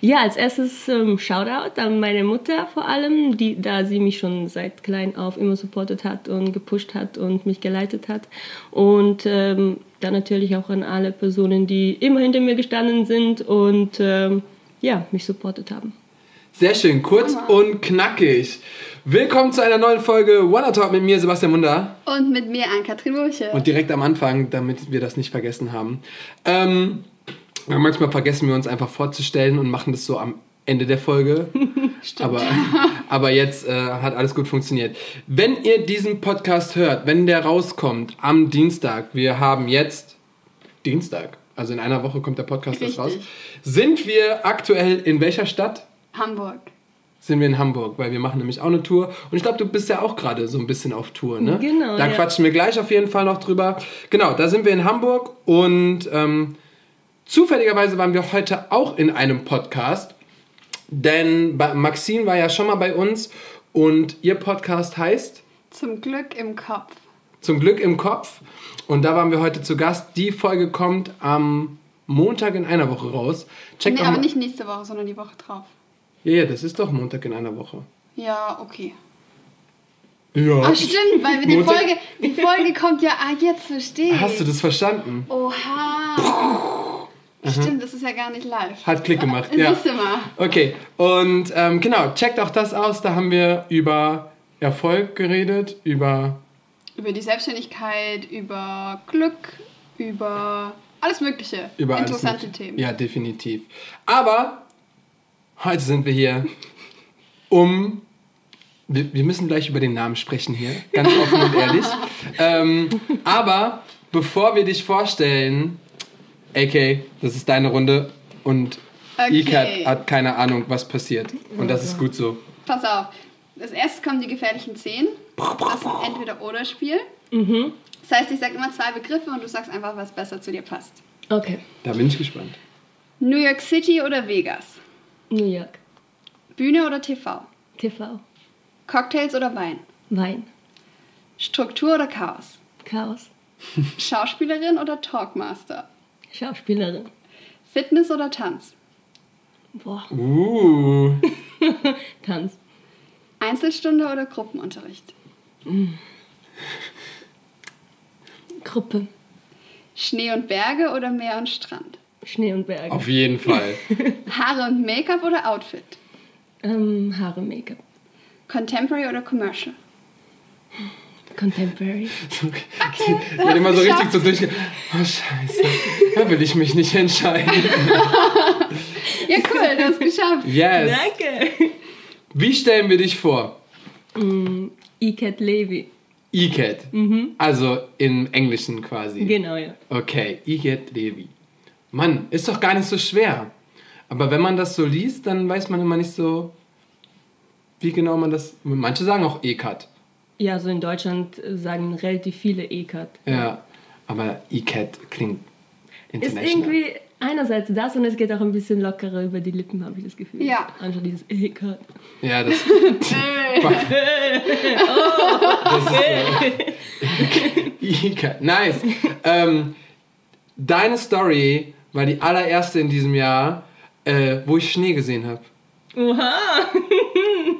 Ja, als erstes ähm, Shoutout an meine Mutter vor allem, die, da sie mich schon seit klein auf immer supportet hat und gepusht hat und mich geleitet hat. Und ähm, dann natürlich auch an alle Personen, die immer hinter mir gestanden sind und ähm, ja, mich supportet haben. Sehr schön, kurz und knackig. Willkommen zu einer neuen Folge Wanna Talk mit mir, Sebastian Munder. Und mit mir, Ann-Kathrin Wurche. Und direkt am Anfang, damit wir das nicht vergessen haben. Ähm, ja, manchmal vergessen wir uns einfach vorzustellen und machen das so am Ende der Folge. aber, aber jetzt äh, hat alles gut funktioniert. Wenn ihr diesen Podcast hört, wenn der rauskommt am Dienstag, wir haben jetzt Dienstag, also in einer Woche kommt der Podcast erst raus, Richtig. sind wir aktuell in welcher Stadt? Hamburg. Sind wir in Hamburg, weil wir machen nämlich auch eine Tour. Und ich glaube, du bist ja auch gerade so ein bisschen auf Tour, ne? Genau, Da ja. quatschen wir gleich auf jeden Fall noch drüber. Genau, da sind wir in Hamburg und ähm, zufälligerweise waren wir heute auch in einem Podcast. Denn Maxine war ja schon mal bei uns und ihr Podcast heißt Zum Glück im Kopf. Zum Glück im Kopf. Und da waren wir heute zu Gast. Die Folge kommt am Montag in einer Woche raus. Checkt Nee, aber nicht nächste Woche, sondern die Woche drauf. Ja, ja, das ist doch Montag in einer Woche. Ja, okay. Ja. Ach stimmt, weil die Montag- Folge, die Folge kommt ja, ah, jetzt verstehe ich. Hast du das verstanden? Oha. Stimmt, das ist ja gar nicht live. Hat Klick gemacht, ja. Siehst du mal. Okay, und ähm, genau, checkt auch das aus. Da haben wir über Erfolg geredet, über. Über die Selbstständigkeit, über Glück, über alles Mögliche. über alles Interessante Mögliche. Themen. Ja, definitiv. Aber heute sind wir hier, um. Wir, wir müssen gleich über den Namen sprechen hier, ganz offen und ehrlich. Ähm, aber bevor wir dich vorstellen, AK, das ist deine Runde und Okay. Ikat hat keine Ahnung, was passiert. Und das ist gut so. Pass auf. Als erstes kommen die gefährlichen Zehn. Das ist ein Entweder-Oder-Spiel. Mhm. Das heißt, ich sage immer zwei Begriffe und du sagst einfach, was besser zu dir passt. Okay. Da bin ich gespannt. New York City oder Vegas? New York. Bühne oder TV? TV. Cocktails oder Wein? Wein. Struktur oder Chaos? Chaos. Schauspielerin oder Talkmaster? Schauspielerin. Fitness oder Tanz? Boah. Uh. Tanz. Einzelstunde oder Gruppenunterricht? Gruppe. Schnee und Berge oder Meer und Strand? Schnee und Berge. Auf jeden Fall. Haare und Make-up oder Outfit? Ähm, Haare, Make-up. Contemporary oder Commercial? Contemporary. Ich bin immer so richtig so durchge... Oh, scheiße. Da will ich mich nicht entscheiden. Ja, cool, du hast geschafft. Yes. Danke. Wie stellen wir dich vor? Ikat Levi. Iket. Also im Englischen quasi. Genau, ja. Okay, Iket Levi. Mann, ist doch gar nicht so schwer. Aber wenn man das so liest, dann weiß man immer nicht so, wie genau man das... Manche sagen auch Ekat. Ja, so in Deutschland sagen relativ viele Ikat. Ja, aber Iket klingt Ist international. irgendwie einerseits das und es geht auch ein bisschen lockerer über die Lippen, habe ich das Gefühl. Ja. Anstatt dieses Ikat. Ja, das. ist. Ika. Nice. Ähm, deine Story war die allererste in diesem Jahr, äh, wo ich Schnee gesehen habe. Oha!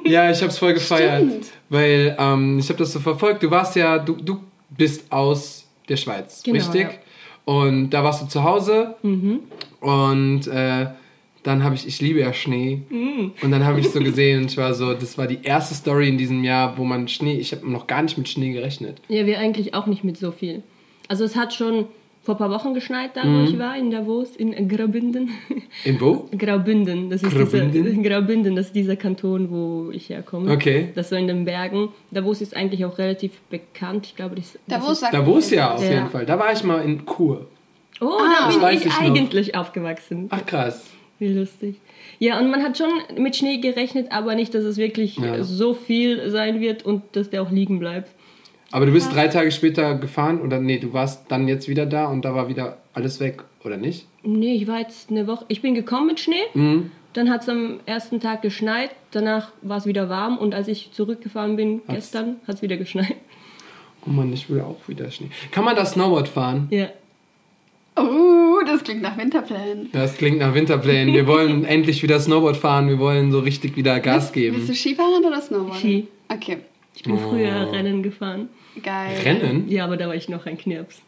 Ja, ich habe es voll gefeiert, Stimmt. Weil ähm, ich habe das so verfolgt. Du warst ja, du, du bist aus der Schweiz, Genau, richtig? ja. Und da warst du zu Hause Mhm. und äh, dann habe ich, ich liebe ja Schnee. Mhm. Und dann habe ich so gesehen und ich war so, das war die erste Story in diesem Jahr, wo man Schnee, ich habe noch gar nicht mit Schnee gerechnet. Ja, wir eigentlich auch nicht mit so viel. Also es hat schon vor ein paar Wochen geschneit, da Mhm. wo ich war, in Davos, in Graubünden. In wo? Graubünden, das ist Graubünden? Dieser, Graubünden, das ist dieser Kanton, wo ich herkomme. Okay. Das so in den Bergen. Davos ist eigentlich auch relativ bekannt. Ich glaube, das, das Davos ist, sagt Davos ja, auf Ja. jeden Fall. Da war ich mal in Kur. Oh, Ah, da das bin ich, ich noch. eigentlich aufgewachsen. Ach krass. Wie lustig. Ja, und man hat schon mit Schnee gerechnet, aber nicht, dass es wirklich Ja. so viel sein wird und dass der auch liegen bleibt. Aber du bist drei Tage später gefahren oder nee, du warst dann jetzt wieder da und da war wieder alles weg, oder nicht? Nee, ich war jetzt eine Woche. Ich bin gekommen mit Schnee. Mhm. Dann hat es am ersten Tag geschneit. Danach war es wieder warm. Und als ich zurückgefahren bin, Hat's- gestern, hat es wieder geschneit. Oh Mann, ich will auch wieder Schnee. Kann man da Snowboard fahren? Ja. Oh, das klingt nach Winterplänen. Das klingt nach Winterplänen. Wir wollen endlich wieder Snowboard fahren. Wir wollen so richtig wieder Gas Bist du geben. Skifahren oder Snowboard? Ski. Okay, Ich bin früher Rennen gefahren. geil. Rennen? Ja, aber da war ich noch ein Knirps.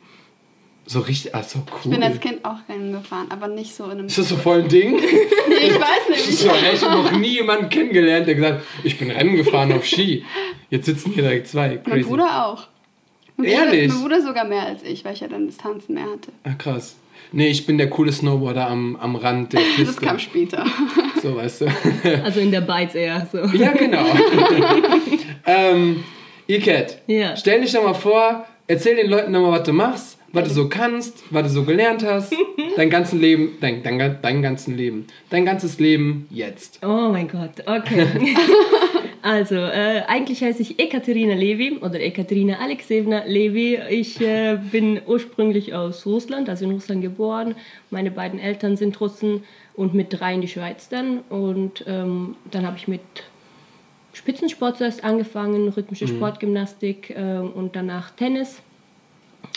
So richtig, ach so cool. Ich bin als Kind auch Rennen gefahren, aber nicht so in einem... Ist das so voll ein Ding? Nee, ich weiß nicht. ich habe noch nie jemanden kennengelernt, der gesagt hat, ich bin Rennen gefahren auf Ski. Jetzt sitzen hier direkt zwei. Mein Crazy. Bruder auch. Mein Ehrlich? Bruder, mein Bruder sogar mehr als ich, weil ich ja dann Distanzen mehr hatte. Ah, krass. Nee, ich bin der coole Snowboarder am, am Rand der Piste. Das kam später. So, weißt du. Also in der Beiz eher so. ja, genau. ähm, Iket, Ja. stell dich doch mal vor, erzähl den Leuten doch mal, was du machst, was du so kannst, was du so gelernt hast. Dein ganzes Leben, dein, dein, dein ganzen Leben. Dein ganzes Leben jetzt. Oh mein Gott, okay. also, äh, eigentlich heiße ich Ekaterina Levi oder Ekaterina Alexejewna Levi. Ich äh, bin ursprünglich aus Russland, also in Russland geboren. Meine beiden Eltern sind Russen und mit drei in die Schweiz dann. Und ähm, dann habe ich mit Spitzensport zuerst angefangen, rhythmische Sportgymnastik ähm, und danach Tennis.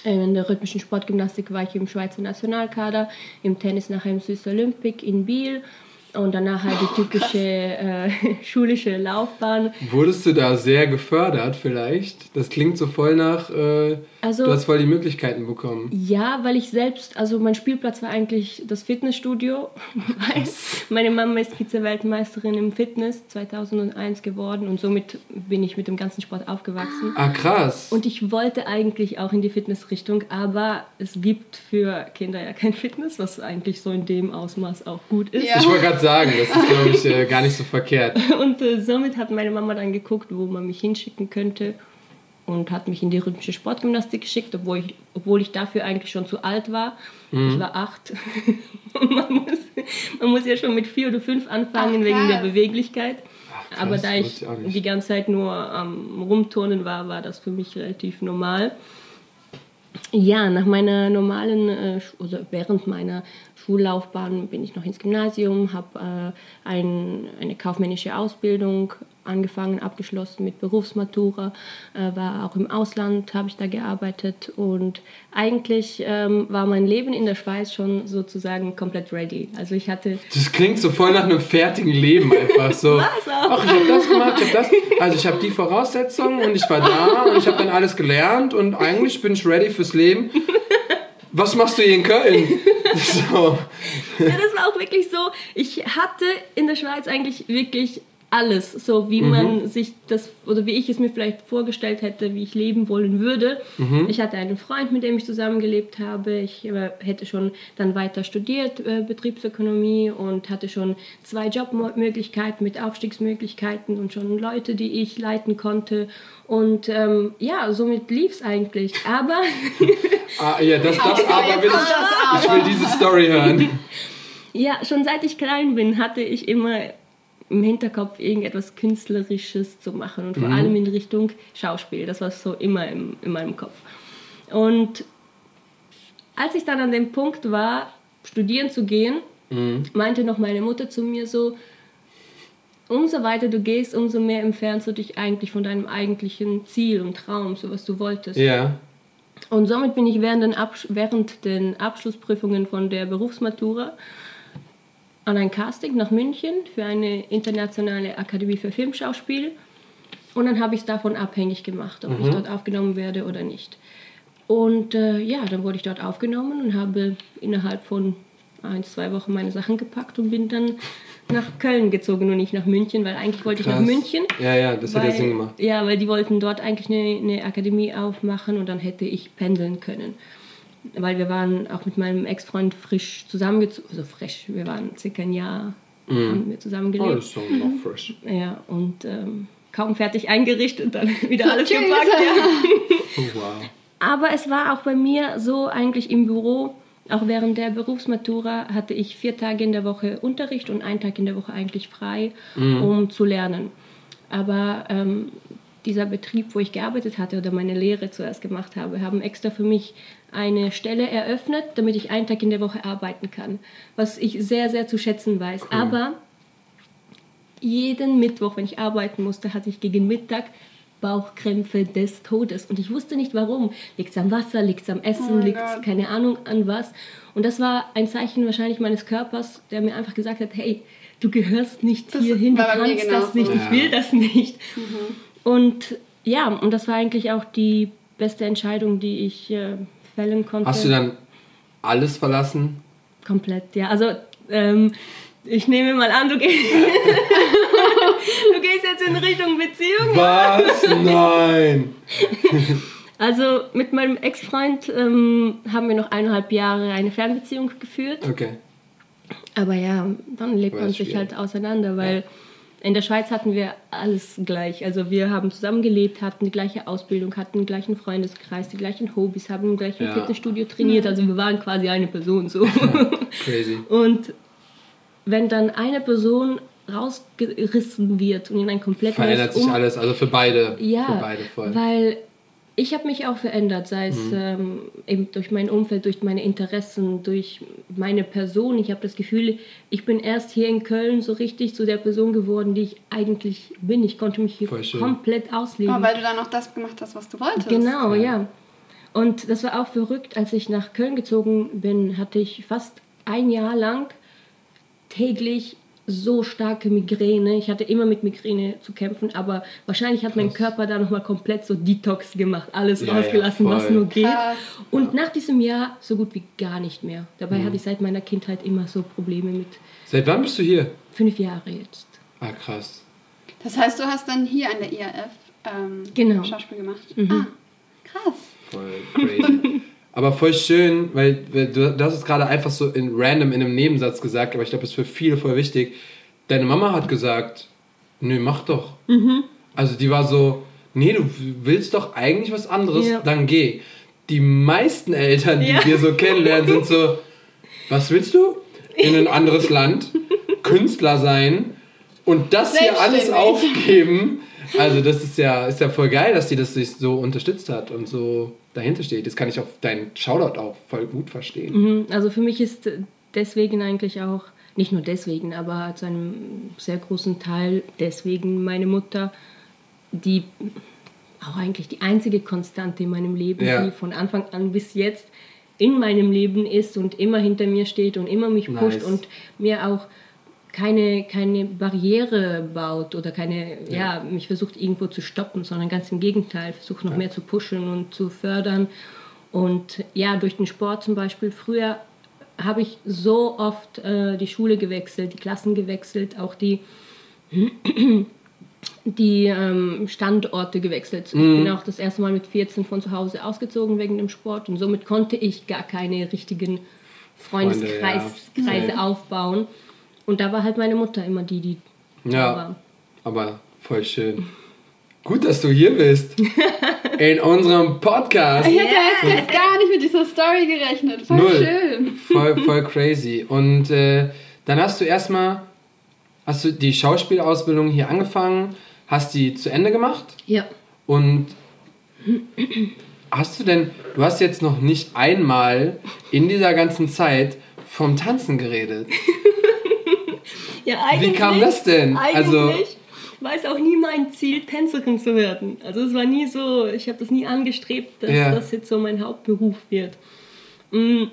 Äh, In der rhythmischen Sportgymnastik war ich im Schweizer Nationalkader, im Tennis nachher im Swiss Olympic in Biel und danach halt die typische äh, schulische Laufbahn. Wurdest du da sehr gefördert vielleicht? Das klingt so voll nach, äh, Also- du hast voll die Möglichkeiten bekommen. Ja, weil ich selbst, also mein Spielplatz war eigentlich das Fitnessstudio. Weil meine Mama ist Vize-Weltmeisterin im Fitness 2001 geworden und somit bin ich mit dem ganzen Sport aufgewachsen. Ah, krass. Und ich wollte eigentlich auch in die Fitnessrichtung, aber es gibt für Kinder ja kein Fitness, was eigentlich so in dem Ausmaß auch gut ist. Ja. Ich wollte gerade sagen, das ist, glaube ich, äh, gar nicht so verkehrt. Und äh, somit hat meine Mama dann geguckt, wo man mich hinschicken könnte und hat mich in die rhythmische Sportgymnastik geschickt, obwohl ich, obwohl ich dafür eigentlich schon zu alt war. Ich war acht. man muss, man muss ja schon mit vier oder fünf anfangen Ach, wegen der. Beweglichkeit. krass, Aber da ich ich die ganze Zeit nur am Rumturnen war, war das für mich relativ normal. Ja, nach meiner normalen, äh, oder während meiner Schullaufbahn bin ich noch ins Gymnasium, habe äh, ein, eine kaufmännische Ausbildung angefangen, abgeschlossen mit Berufsmatura, äh, war auch im Ausland, habe ich da gearbeitet und eigentlich ähm, war mein Leben in der Schweiz schon sozusagen komplett ready. Also ich hatte Das klingt so voll nach einem fertigen Leben einfach so. Ach, ich habe das gemacht, ich habe das. Also ich habe die Voraussetzungen und ich war da und ich habe dann alles gelernt und eigentlich bin ich ready fürs Leben. Was machst du hier in Köln? So. Ja, das war auch wirklich so. Ich hatte in der Schweiz eigentlich wirklich alles, so wie man sich das oder wie ich es mir vielleicht vorgestellt hätte, wie ich leben wollen würde. Ich hatte einen Freund, mit dem ich zusammengelebt habe. Ich äh, hätte schon dann weiter studiert, äh, Betriebsökonomie und hatte schon zwei Jobmöglichkeiten mit Aufstiegsmöglichkeiten und schon Leute, die ich leiten konnte. Und ähm, ja, somit lief es eigentlich. Aber Ah, ja, das, das aber will ich, ich will diese Story hören. Ja, schon seit ich klein bin, hatte ich immer im Hinterkopf irgendetwas Künstlerisches zu machen und vor allem in Richtung Schauspiel. Das war so immer im, in meinem Kopf. Und als ich dann an dem Punkt war, studieren zu gehen, meinte noch meine Mutter zu mir so, umso weiter du gehst, umso mehr entfernst du dich eigentlich von deinem eigentlichen Ziel und Traum, so was du wolltest. Ja. Und somit bin ich während den, Absch während den Abschlussprüfungen von der Berufsmatura an ein Casting nach München für eine internationale Akademie für Filmschauspiel. Und dann habe ich es davon abhängig gemacht, ob ich dort aufgenommen werde oder nicht. Und äh, ja, dann wurde ich dort aufgenommen und habe innerhalb von ein, zwei Wochen meine Sachen gepackt und bin dann nach Köln gezogen und nicht nach München, weil eigentlich wollte ich nach Krass. München. Ja, ja, das Weil- Sinn gemacht. Ja, weil die wollten dort eigentlich eine, eine Akademie aufmachen und dann hätte ich pendeln können. Weil wir waren auch mit meinem Ex-Freund frisch zusammengezogen, also frisch, wir waren circa ein Jahr, haben wir Oh, zusammengelebt. das ist doch noch fresh. Ja, und ähm, kaum fertig eingerichtet und dann wieder alles Tschüss. gepackt. Ja. Oh, wow. Aber es war auch bei mir so eigentlich im Büro, auch während der Berufsmatura hatte ich vier Tage in der Woche Unterricht und einen Tag in der Woche eigentlich frei, um zu lernen. Aber ähm, dieser Betrieb, wo ich gearbeitet hatte oder meine Lehre zuerst gemacht habe, haben extra für mich eine Stelle eröffnet, damit ich einen Tag in der Woche arbeiten kann. Was ich sehr, sehr zu schätzen weiß. Aber jeden Mittwoch, wenn ich arbeiten musste, hatte ich gegen Mittag Bauchkrämpfe des Todes. Und ich wusste nicht warum. Liegt es am Wasser, liegt es am Essen, Oh liegt es keine Ahnung an was. Und das war ein Zeichen wahrscheinlich meines Körpers, der mir einfach gesagt hat, hey, du gehörst nicht Das hierhin, du kannst das genauso. nicht, Ja. ich will das nicht. Und ja, und das war eigentlich auch die beste Entscheidung, die ich äh, fällen konnte. Hast du dann alles verlassen? Komplett, ja. Also, ähm, ich nehme mal an, du gehst, du gehst jetzt in Richtung Beziehung. Was? Nein! Also, mit meinem Ex-Freund ähm, haben wir noch eineinhalb Jahre eine Fernbeziehung geführt. Okay. Aber ja, dann lebt man sich halt auseinander, weil in der Schweiz hatten wir alles gleich. Also wir haben zusammen gelebt, hatten die gleiche Ausbildung, hatten den gleichen Freundeskreis, die gleichen Hobbys, haben im gleichen Ja. Fitnessstudio trainiert. Also wir waren quasi eine Person so. Crazy. Und wenn dann eine Person rausgerissen wird und in ein komplett Verändert sich Um- alles, also für beide. Ja, Für beide voll. weil ich habe mich auch verändert, sei es Mhm. ähm, eben durch mein Umfeld, durch meine Interessen, durch meine Person. Ich habe das Gefühl, ich bin erst hier in Köln so richtig zu der Person geworden, die ich eigentlich bin. Ich konnte mich hier komplett ausleben. Oh, weil du dann auch das gemacht hast, was du wolltest. Genau, Ja. ja. Und das war auch verrückt, als ich nach Köln gezogen bin, hatte ich fast ein Jahr lang täglich so starke Migräne. Ich hatte immer mit Migräne zu kämpfen, aber wahrscheinlich hat mein Krass. Körper da nochmal komplett so Detox gemacht, alles Ja, rausgelassen, ja, was nur geht. Krass. Und nach diesem Jahr so gut wie gar nicht mehr. Dabei Mhm. hatte ich seit meiner Kindheit immer so Probleme mit Seit wann bist du hier? fünf Jahre jetzt. Ah, krass. Das heißt, du hast dann hier an der IAF ähm, Genau. Schauspiel gemacht. Mhm. Ah, krass. Voll crazy. aber voll schön, weil, weil du, du hast es gerade einfach so in random in einem Nebensatz gesagt, aber ich glaube, es ist für viele voll wichtig. Deine Mama hat gesagt, nö, mach doch. Mhm. Also die war so, nee, du willst doch eigentlich was anderes, Ja. dann geh. Die meisten Eltern, die Ja. wir so kennenlernen, sind so, was willst du? In ein anderes Land, Künstler sein und das hier alles aufgeben. Also das ist ja, ist ja voll geil, dass die das sich so unterstützt hat und so dahinter steht. Das kann ich auf deinen Shoutout auch voll gut verstehen. Mhm, Also für mich ist deswegen eigentlich auch, nicht nur deswegen, aber zu einem sehr großen Teil deswegen meine Mutter, die auch eigentlich die einzige Konstante in meinem Leben, Ja. die von Anfang an bis jetzt in meinem Leben ist und immer hinter mir steht und immer mich pusht Nice. und mir auch keine, keine Barriere baut oder keine, ja. mich versucht irgendwo zu stoppen, sondern ganz im Gegenteil, versucht noch mehr zu pushen und zu fördern. Und ja, durch den Sport zum Beispiel, früher habe ich so oft äh, die Schule gewechselt, die Klassen gewechselt, auch die, die ähm, Standorte gewechselt. Ich bin auch das erste Mal mit 14 von zu Hause ausgezogen wegen dem Sport und somit konnte ich gar keine richtigen Freundeskreise Freunde, ja. aufbauen. Und da war halt meine Mutter immer die, die da Ja, war. aber voll schön. Gut, dass du hier bist. In unserem Podcast. Ich hätte jetzt, jetzt gar nicht mit dieser Story gerechnet. Voll Null. schön. Voll, voll crazy. Und äh, dann hast du erstmal, hast du die Schauspielausbildung hier angefangen, hast die zu Ende gemacht Ja. und hast du denn, du hast jetzt noch nicht einmal in dieser ganzen Zeit vom Tanzen geredet. ja eigentlich, kam das denn? Eigentlich Also- war es auch nie mein Ziel, Tänzerin zu werden. Also es war nie so, ich habe das nie angestrebt, dass Ja. das jetzt so mein Hauptberuf wird. Mm,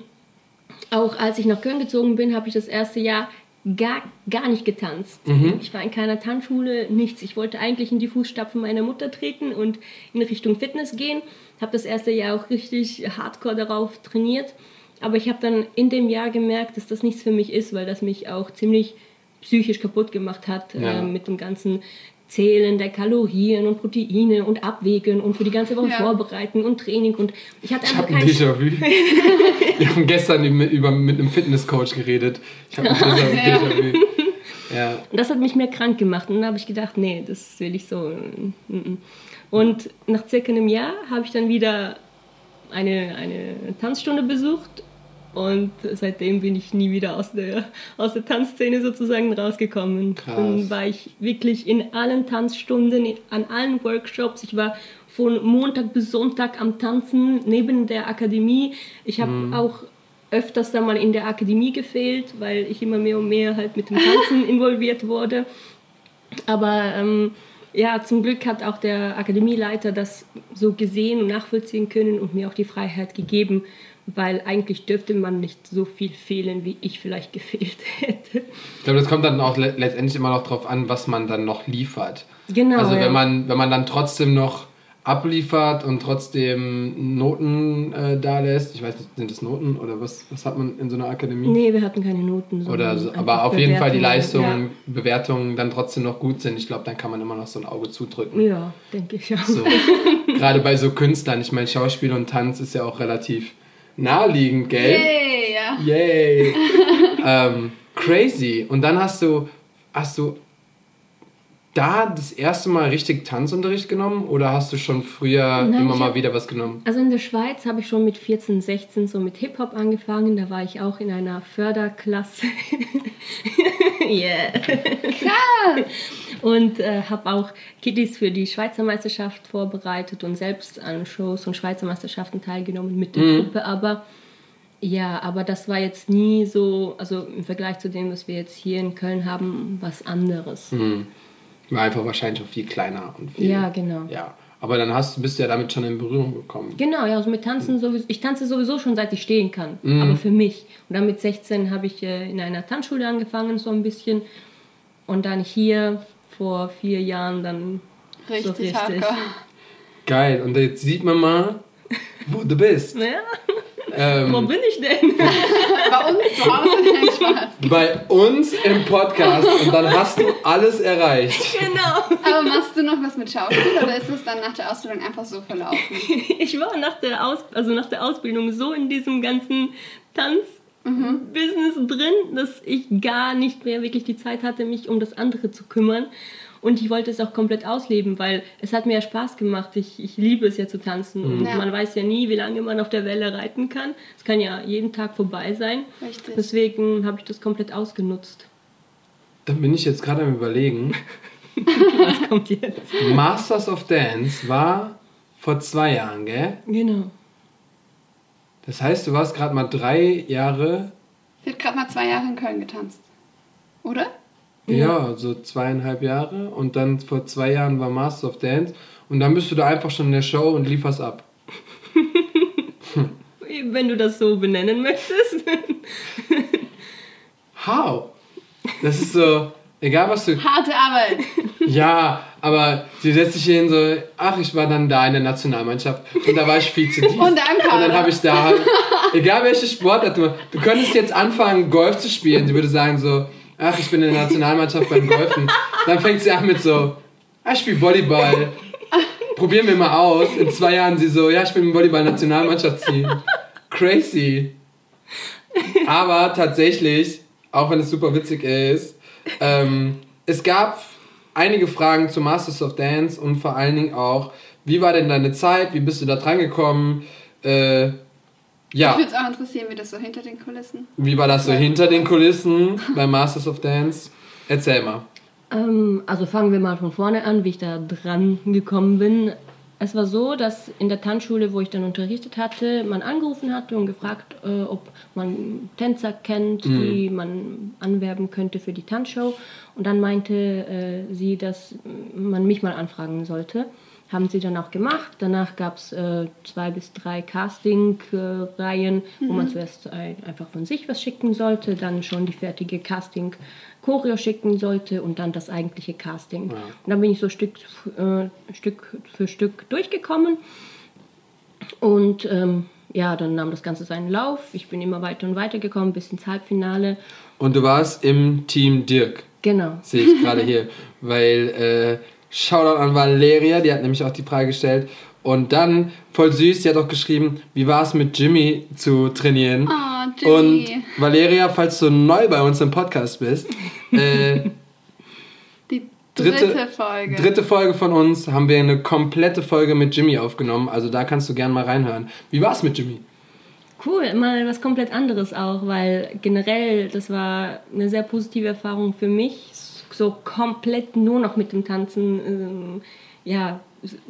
Auch als ich nach Köln gezogen bin, habe ich das erste Jahr gar, gar nicht getanzt. Ich war in keiner Tanzschule, nichts. Ich wollte eigentlich in die Fußstapfen meiner Mutter treten und in Richtung Fitness gehen. Habe das erste Jahr auch richtig hardcore darauf trainiert. Aber ich habe dann in dem Jahr gemerkt, dass das nichts für mich ist, weil das mich auch ziemlich psychisch kaputt gemacht hat Ja. äh, mit dem ganzen Zählen der Kalorien und Proteine und Abwägen und für die ganze Woche Ja. vorbereiten und Training und ich hatte Ich einfach habe ein keinen Déjà-vu. Wir haben gestern über, über, mit einem Fitnesscoach geredet. Ich habe ein Déjà- Déjà-vu. Ja. Und das hat mich mehr krank gemacht. Und dann habe ich gedacht, nee, das will ich so. mm, mm. Und nach circa einem Jahr habe ich dann wieder eine, eine Tanzstunde besucht. Und seitdem bin ich nie wieder aus der, aus der Tanzszene sozusagen rausgekommen. Krass. Dann war ich wirklich in allen Tanzstunden, in- an allen Workshops. Ich war von Montag bis Sonntag am Tanzen neben der Akademie. Ich habe auch öfters dann mal in der Akademie gefehlt, weil ich immer mehr und mehr halt mit dem Tanzen involviert wurde. Aber ähm, ja, zum Glück hat auch der Akademieleiter das so gesehen und nachvollziehen können und mir auch die Freiheit gegeben, weil eigentlich dürfte man nicht so viel fehlen, wie ich vielleicht gefehlt hätte. Ich glaube, das kommt dann auch le letztendlich immer noch drauf an, was man dann noch liefert. Genau. Also ja. wenn man, wenn man dann trotzdem noch abliefert und trotzdem Noten äh, da lässt, ich weiß nicht, sind das Noten oder was, was hat man in so einer Akademie? Nee, wir hatten keine Noten. Oder so, aber auf jeden Fall die Leistungen, Bewertungen dann trotzdem noch gut sind. Ich glaube, dann kann man immer noch so ein Auge zudrücken. Ja, ja denke ich auch. So. Gerade bei so Künstlern, ich meine, Schauspiel und Tanz ist ja auch relativ naheliegend, gell? Yay, ja. Yay! ähm, crazy. Und dann hast du, hast du da das erste Mal richtig Tanzunterricht genommen oder hast du schon früher Nein, immer mal hab- wieder was genommen? Also in der Schweiz habe ich schon mit 14, 16 so mit Hip-Hop angefangen. Da war ich auch in einer Förderklasse. yeah. Krass. Und äh, habe auch Kiddies für die Schweizer Meisterschaft vorbereitet und selbst an Shows und Schweizer Meisterschaften teilgenommen mit der Gruppe. Aber ja, aber das war jetzt nie so, also im Vergleich zu dem, was wir jetzt hier in Köln haben, was anderes. Hm. War einfach wahrscheinlich auch viel kleiner und viel. Ja, genau. Ja. Aber dann hast, bist du ja damit schon in Berührung gekommen. Genau, ja, also mit Tanzen sowieso. Ich tanze sowieso schon seit ich stehen kann, Mhm. aber für mich. Und dann mit 16 habe ich äh, in einer Tanzschule angefangen, so ein bisschen. Und dann hier vor vier Jahren dann Richtig, so richtig. hardcore. Geil. Und jetzt sieht man mal, wo du bist. Ja, wo Ähm, bin ich denn? Bei uns zu Hause nein, Spaß. bei uns im Podcast und dann hast du alles erreicht. genau. Aber machst du noch was mit Schauspiel oder ist es dann nach der Ausbildung einfach so verlaufen? Ich war nach der, Aus also nach der Ausbildung so in diesem ganzen Tanzbusiness drin, dass ich gar nicht mehr wirklich die Zeit hatte, mich um das andere zu kümmern. Und ich wollte es auch komplett ausleben, weil es hat mir ja Spaß gemacht. Ich, ich liebe es ja zu tanzen. Und Ja. man weiß ja nie, wie lange man auf der Welle reiten kann. Es kann ja jeden Tag vorbei sein. Richtig. Deswegen habe ich das komplett ausgenutzt. Dann bin ich jetzt gerade am überlegen. Was kommt jetzt? Masters of Dance war vor zwei Jahren, gell? Genau. Das heißt, du warst gerade mal drei Jahre, Ich habe gerade mal zwei Jahre in Köln getanzt. Oder? ja. so zweieinhalb Jahre. Und dann vor zwei Jahren war Masters of Dance. Und dann bist du da einfach schon in der Show und lieferst ab. Wenn du das so benennen möchtest. How? Das ist so, egal was du. Harte Arbeit. Ja, aber sie setzt sich hin so, ach, ich war dann da in der Nationalmannschaft und da war ich Vize-Dienst. Und da im Kader. Und dann habe ich da, egal welche Sportart du, du könntest jetzt anfangen, Golf zu spielen. Sie würde sagen so, ach, ich bin in der Nationalmannschaft beim Golfen. Dann fängt sie an mit so, ah, ich spiele Volleyball. Probieren wir mal aus. In zwei Jahren sie so, ja, ich bin im Volleyball-Nationalmannschaftsteam. Crazy. Aber tatsächlich, auch wenn es super witzig ist, ähm, es gab einige Fragen zu Masters of Dance und vor allen Dingen auch, wie war denn deine Zeit? Wie bist du da dran gekommen? Äh, Mich ja, würde es auch interessieren, wie das so hinter den Kulissen. wie war das so hinter den Kulissen bei Masters of Dance? Erzähl mal. Ähm, also fangen wir mal von vorne an, wie ich da dran gekommen bin. Es war so, dass in der Tanzschule, wo ich dann unterrichtet hatte, man angerufen hatte und gefragt, äh, ob man Tänzer kennt, die man anwerben könnte für die Tanzshow. Und dann meinte äh, sie, dass man mich mal anfragen sollte. Haben sie dann auch gemacht. Danach gab es äh, zwei bis drei Casting-Reihen, wo man zuerst ein, einfach von sich was schicken sollte, dann schon die fertige Casting-Choreo schicken sollte und dann das eigentliche Casting. Und dann bin ich so Stück, äh, Stück für Stück durchgekommen. Und ähm, ja, dann nahm das Ganze seinen Lauf. Ich bin immer weiter und weiter gekommen bis ins Halbfinale. Und du warst im Team Dirk, Genau. sehe ich gerade hier. Weil, äh, Shoutout an Valeria, die hat nämlich auch die Frage gestellt. Und dann, voll süß, sie hat auch geschrieben, wie war es mit Jimmy zu trainieren? Oh, Und Jimmy. Valeria, falls du neu bei uns im Podcast bist, äh, Die dritte, dritte- Folge. dritte Folge von uns haben wir eine komplette Folge mit Jimmy aufgenommen. Also da kannst du gerne mal reinhören. Wie war es mit Jimmy? Cool, mal was komplett anderes auch, weil generell das war eine sehr positive Erfahrung für mich, so komplett nur noch mit dem Tanzen ähm, ja,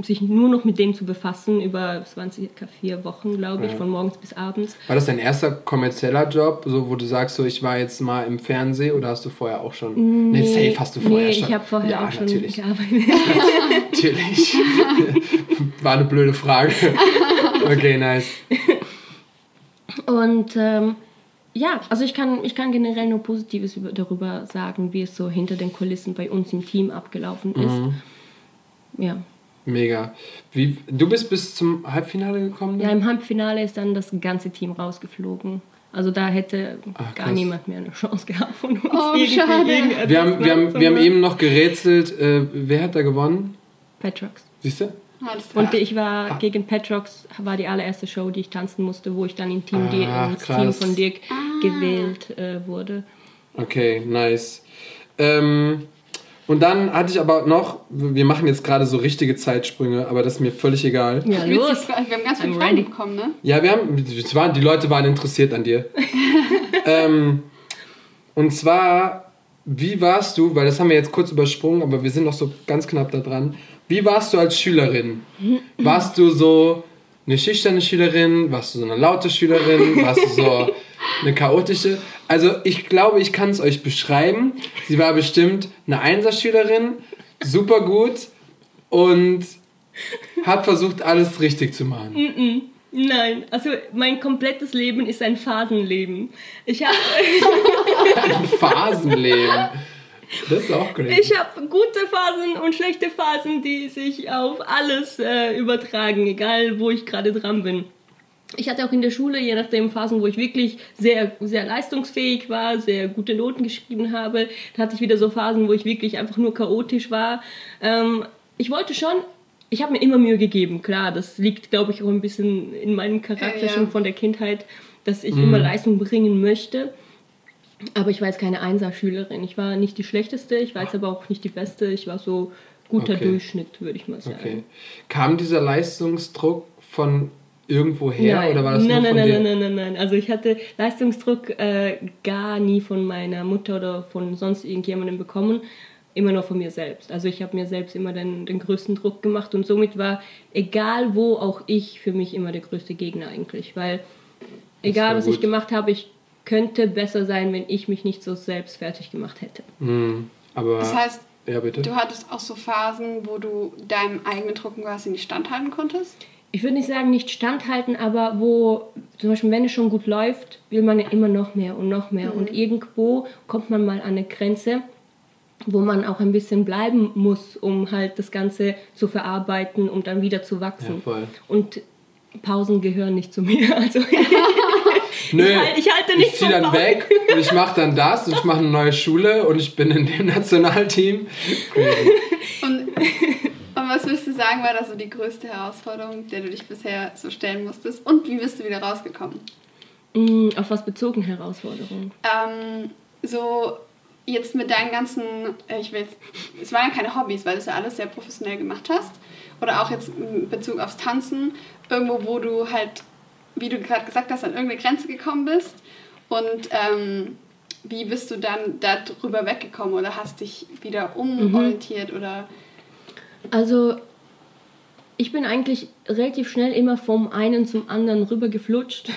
sich nur noch mit dem zu befassen, über 20, vier Wochen, glaube ich, Ja. von morgens bis abends. War das dein erster kommerzieller Job, so, wo du sagst, so, ich war jetzt mal im Fernsehen oder hast du vorher auch schon? Nee, safe hast du vorher nee, schon. ich habe vorher ja, auch schon natürlich. gearbeitet. Natürlich. War eine blöde Frage. Okay, nice. Und ähm, ja, also ich kann, ich kann generell nur Positives über, darüber sagen, wie es so hinter den Kulissen bei uns im Team abgelaufen ist. Mhm. Ja. Mega. Wie, du bist bis zum Halbfinale gekommen? ja, im Halbfinale ist dann das ganze Team rausgeflogen. Also da hätte Ach, gar niemand mehr eine Chance gehabt von uns. Oh, irgendwie schade. wir, haben, wir, haben, wir haben eben noch gerätselt, äh, wer hat da gewonnen? Petrox. Siehst du? Und ich war gegen Petrox, war die allererste Show, die ich tanzen musste, wo ich dann in Team D, Ah, ins krass. Team von Dirk gewählt äh, wurde. Okay, nice. Ähm, und dann hatte ich aber noch, wir machen jetzt gerade so richtige Zeitsprünge, aber das ist mir völlig egal. Ja, los. wir haben ganz viele Fragen bekommen, ne? Ja, wir haben, es waren, die Leute waren interessiert an dir. ähm, und zwar, wie warst du, weil das haben wir jetzt kurz übersprungen, aber wir sind noch so ganz knapp da dran. Wie warst du als Schülerin? Warst du so eine schüchterne Schülerin? Warst du so eine laute Schülerin? Warst du so eine chaotische? Also ich glaube, ich kann es euch beschreiben. Sie war bestimmt eine Einserschülerin, super gut und hat versucht, alles richtig zu machen. Nein, also mein komplettes Leben ist ein Phasenleben. Ich habe Ein Phasenleben. Das ist auch crazy. ich hab gute Phasen und schlechte Phasen, die sich auf alles äh, übertragen, egal wo ich gerade dran bin. Ich hatte auch in der Schule, je nachdem Phasen, wo ich wirklich sehr, sehr leistungsfähig war, sehr gute Noten geschrieben habe. Da hatte ich wieder so Phasen, wo ich wirklich einfach nur chaotisch war. Ähm, ich wollte schon, ich habe mir immer Mühe gegeben, klar, das liegt, glaube ich, auch ein bisschen in meinem Charakter Ja, ja. schon von der Kindheit, dass ich immer Leistung bringen möchte. Aber ich war jetzt keine Einser-Schülerin. Ich war nicht die schlechteste, ich war jetzt aber auch nicht die beste. Ich war so guter Okay. Durchschnitt, würde ich mal sagen. Okay. Kam dieser Leistungsdruck von irgendwo her nein. oder war das nein, nur nein, von nein, dir? nein, nein, nein, nein. Also ich hatte Leistungsdruck äh, gar nie von meiner Mutter oder von sonst irgendjemandem bekommen. Immer nur von mir selbst. Also ich habe mir selbst immer den, den größten Druck gemacht und somit war, egal wo, auch ich für mich immer der größte Gegner eigentlich. Weil egal was ich gut. gemacht habe, ich könnte besser sein, wenn ich mich nicht so selbst fertig gemacht hätte. Hm, aber Das heißt, ja bitte. du hattest auch so Phasen, wo du deinem eigenen Druck quasi nicht standhalten konntest? ich würde nicht sagen, nicht standhalten, aber wo, zum Beispiel, wenn es schon gut läuft, will man ja immer noch mehr und noch mehr. Und irgendwo kommt man mal an eine Grenze, wo man auch ein bisschen bleiben muss, um halt das Ganze zu verarbeiten, um dann wieder zu wachsen. Ja, voll. Und Pausen gehören nicht zu mir. Also Nö, ich, halt- ich halte nicht ich zieh dann weg und ich mache dann das und ich mache eine neue Schule und ich bin in dem Nationalteam. Crazy. Und, und was würdest du sagen, war da so die größte Herausforderung, der du dich bisher so stellen musstest? Und wie bist du wieder rausgekommen? Mm, Auf was bezogen Herausforderungen? Ähm, so jetzt mit deinen ganzen, äh, ich will jetzt, es waren ja keine Hobbys, weil du es ja alles sehr professionell gemacht hast. Oder auch jetzt in Bezug aufs Tanzen, irgendwo, wo du halt, wie du gerade gesagt hast, an irgendeine Grenze gekommen bist. Und ähm, wie bist du dann darüber weggekommen oder hast dich wieder umorientiert oder Also, ich bin eigentlich relativ schnell immer vom einen zum anderen rüber geflutscht.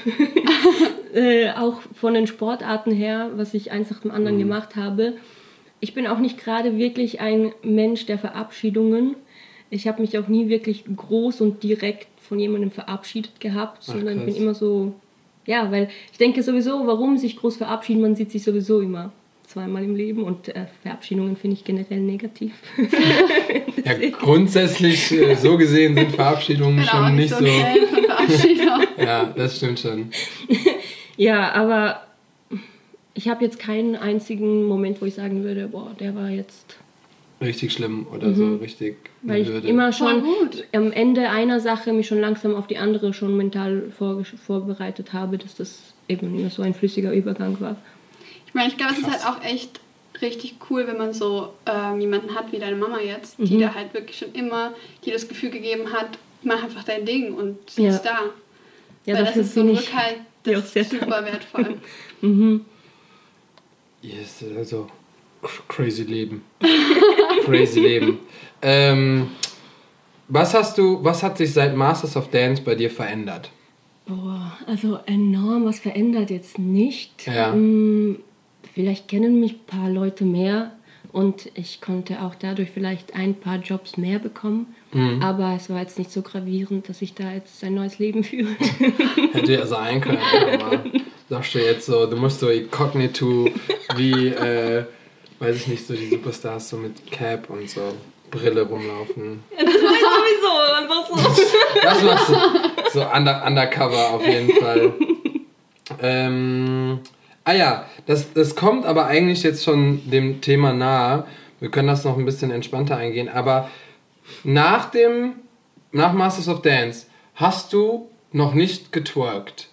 äh, auch von den Sportarten her, was ich eins nach dem anderen gemacht habe. Ich bin auch nicht gerade wirklich ein Mensch der Verabschiedungen. Ich habe mich auch nie wirklich groß und direkt von jemandem verabschiedet gehabt, Ach, sondern krass. bin immer so, ja, weil ich denke sowieso, warum sich groß verabschieden, man sieht sich sowieso immer zweimal im Leben und äh, Verabschiedungen finde ich generell negativ. Ja, grundsätzlich äh, so gesehen sind Verabschiedungen bin auch schon nicht nicht so so. Ja, das stimmt schon. Ja, aber ich habe jetzt keinen einzigen Moment, wo ich sagen würde, boah, der war jetzt. Richtig schlimm oder so richtig Mhm. Weil ich Hürde. immer schon gut. am Ende einer Sache mich schon langsam auf die andere schon mental vorge- vorbereitet habe, dass das eben immer so ein flüssiger Übergang war. Ich meine, ich glaube, es ist halt auch echt richtig cool, wenn man so ähm, jemanden hat wie deine Mama jetzt, die Mhm. da halt wirklich schon immer dir das Gefühl gegeben hat, mach einfach dein Ding und sie Ja. ist da. Ja, Weil das ist so ein Rückhalt, das auch sehr ist super dankbar. wertvoll. Mhm. Yes, also cr- crazy Leben. crazy Leben. Ähm, Was hast du, was hat sich seit Masters of Dance bei dir verändert? Boah, also enorm was verändert jetzt nicht. Ja. Mm, Vielleicht kennen mich ein paar Leute mehr und ich konnte auch dadurch vielleicht ein paar Jobs mehr bekommen. Mhm. Aber es war jetzt nicht so gravierend, dass ich da jetzt ein neues Leben führe. Hätte ja sein können, aber sagst du jetzt so, du musst so incognito wie, äh, weiß ich nicht, so die Superstars so mit Cap und so Brille rumlaufen. das war sowieso einfach so. Das machst du. So under, undercover auf jeden Fall. Ähm, ah ja, das, das kommt aber eigentlich jetzt schon dem Thema nahe. Wir können das noch ein bisschen entspannter eingehen. Aber nach dem, nach Masters of Dance, hast du noch nicht getwerkt.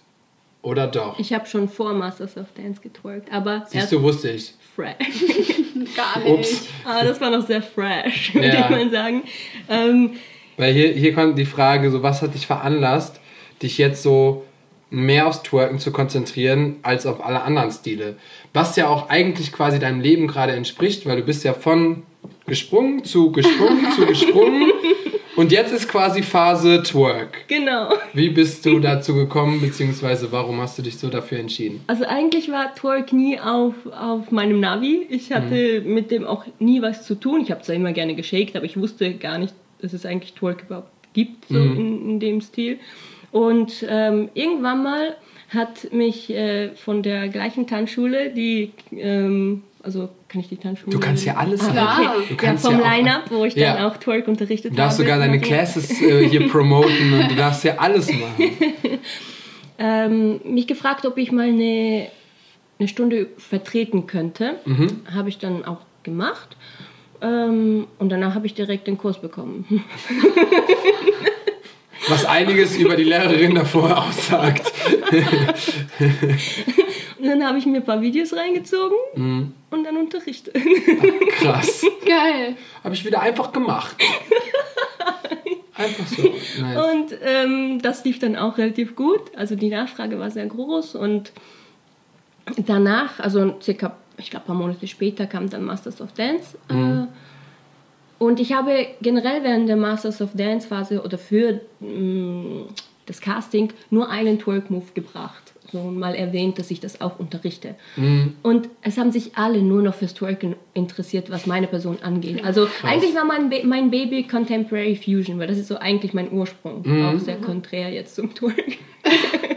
Oder doch? Ich habe schon vor Masters of Dance getwerkt, aber Siehst du, wusste ich. Fresh. Gar nicht. Ups. aber das war noch sehr fresh, würde Ja. ich mal sagen. Ähm, Weil hier, hier kommt die Frage, so was hat dich veranlasst, dich jetzt so mehr aufs Twerken zu konzentrieren als auf alle anderen Stile. Was ja auch eigentlich quasi deinem Leben gerade entspricht, weil du bist ja von gesprungen zu gesprungen zu gesprungen und jetzt ist quasi Phase Twerk. genau. Wie bist du dazu gekommen, beziehungsweise warum hast du dich so dafür entschieden? Also eigentlich war Twerk nie auf, auf meinem Navi. Ich hatte mit dem auch nie was zu tun. Ich habe zwar immer gerne geshakt, aber ich wusste gar nicht, dass es eigentlich Twerk überhaupt gibt, so in, in dem Stil. Und ähm, irgendwann mal hat mich äh, von der gleichen Tanzschule, die, ähm, also kann ich die Tanzschule? Du kannst ja alles ah, sagen. okay. Du ja, kannst vom ja Line-Up, wo ich dann Ja. auch Twerk unterrichtet Du darfst habe. sogar deine Classes äh, hier promoten und du darfst ja alles machen. ähm, mich gefragt, ob ich mal eine, eine Stunde vertreten könnte. Mhm. Habe ich dann auch gemacht. Ähm, und danach habe ich direkt den Kurs bekommen. Was einiges über die Lehrerin davor aussagt. Und dann habe ich mir ein paar Videos reingezogen Mhm. Und dann unterrichtet. Krass. Geil. Habe ich wieder einfach gemacht. Einfach so. Nice. Und ähm, das lief dann auch relativ gut. Also die Nachfrage war sehr groß und danach, also circa, ich glaube, ein paar Monate später kam dann Masters of Dance. Äh, und ich habe generell während der Masters of Dance Phase oder für mh, das Casting nur einen Twerk-Move gebracht. So mal erwähnt, dass ich das auch unterrichte. Und es haben sich alle nur noch fürs Twerken interessiert, was meine Person angeht. Also eigentlich war mein, Ba- mein Baby Contemporary Fusion, weil das ist so eigentlich mein Ursprung. Auch sehr konträr jetzt zum Twerk.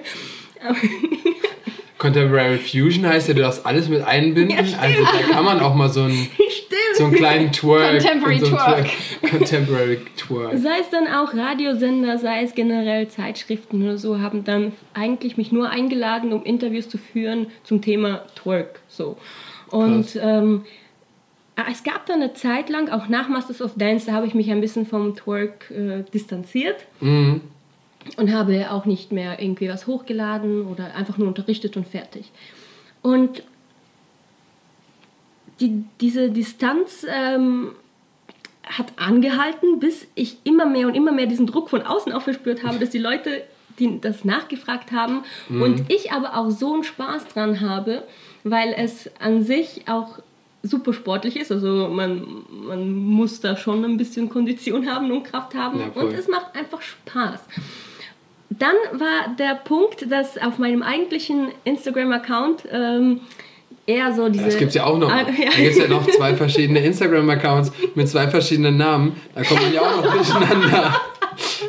Contemporary Fusion heißt ja, du darfst alles mit einbinden. also da kann man auch mal so einen, so einen kleinen Twerk. Contemporary so einen Twerk. Contemporary Twerk. Sei es dann auch Radiosender, sei es generell Zeitschriften oder so, haben dann eigentlich mich nur eingeladen, um Interviews zu führen zum Thema Twerk. So. Und ähm, es gab dann eine Zeit lang, auch nach Masters of Dance, da habe ich mich ein bisschen vom Twerk äh, distanziert Mhm. Und habe auch nicht mehr irgendwie was hochgeladen oder einfach nur unterrichtet und fertig. Und die, diese Distanz ähm, hat angehalten, bis ich immer mehr und immer mehr diesen Druck von außen auch verspürt habe, dass die Leute die das nachgefragt haben und ich aber auch so einen Spaß dran habe, weil es an sich auch super sportlich ist. Also man, man muss da schon ein bisschen Kondition haben und Kraft haben Ja, und es macht einfach Spaß. Dann war der Punkt, dass auf meinem eigentlichen Instagram-Account ähm, eher so diese... Das gibt es ja auch noch. Ah, Da ja. gibt es ja noch zwei verschiedene Instagram-Accounts mit zwei verschiedenen Namen. Da kommt man ja auch noch durcheinander.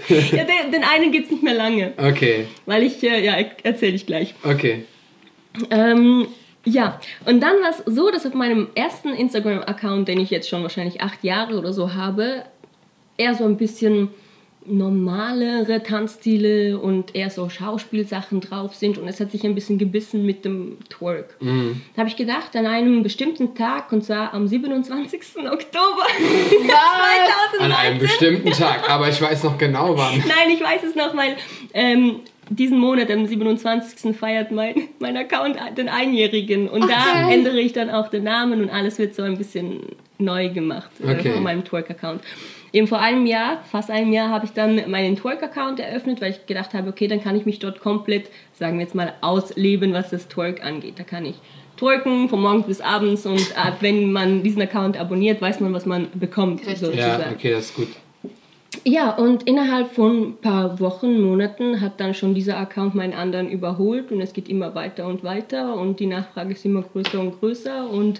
ja, den, den einen es nicht mehr lange, Okay, weil ich, äh, ja, erzähle ich gleich. okay. Ähm, ja, und dann war es so, dass auf meinem ersten Instagram-Account, den ich jetzt schon wahrscheinlich acht Jahre oder so habe, eher so ein bisschen normalere Tanzstile und eher so Schauspielsachen drauf sind und es hat sich ein bisschen gebissen mit dem Twerk. Mhm. Da habe ich gedacht, an einem bestimmten Tag, und zwar am 27. Oktober Was? 2019, An einem bestimmten Tag, aber ich weiß noch genau wann. Nein, ich weiß es noch, weil ähm, diesen Monat, am 27. feiert mein, mein Account den Einjährigen. Und da geil. ändere ich dann auch den Namen und alles wird so ein bisschen neu gemacht äh, Okay. von meinem Twerk-Account. Eben vor einem Jahr, fast einem Jahr, habe ich dann meinen Twerk-Account eröffnet, weil ich gedacht habe, okay, dann kann ich mich dort komplett, sagen wir jetzt mal, ausleben, was das Twerk angeht. Da kann ich twerken von morgens bis abends und äh, wenn man diesen Account abonniert, weiß man, was man bekommt. Richtig. sozusagen. Ja, okay, das ist gut. Ja, und innerhalb von ein paar Wochen, Monaten hat dann schon dieser Account meinen anderen überholt und es geht immer weiter und weiter und die Nachfrage ist immer größer und größer und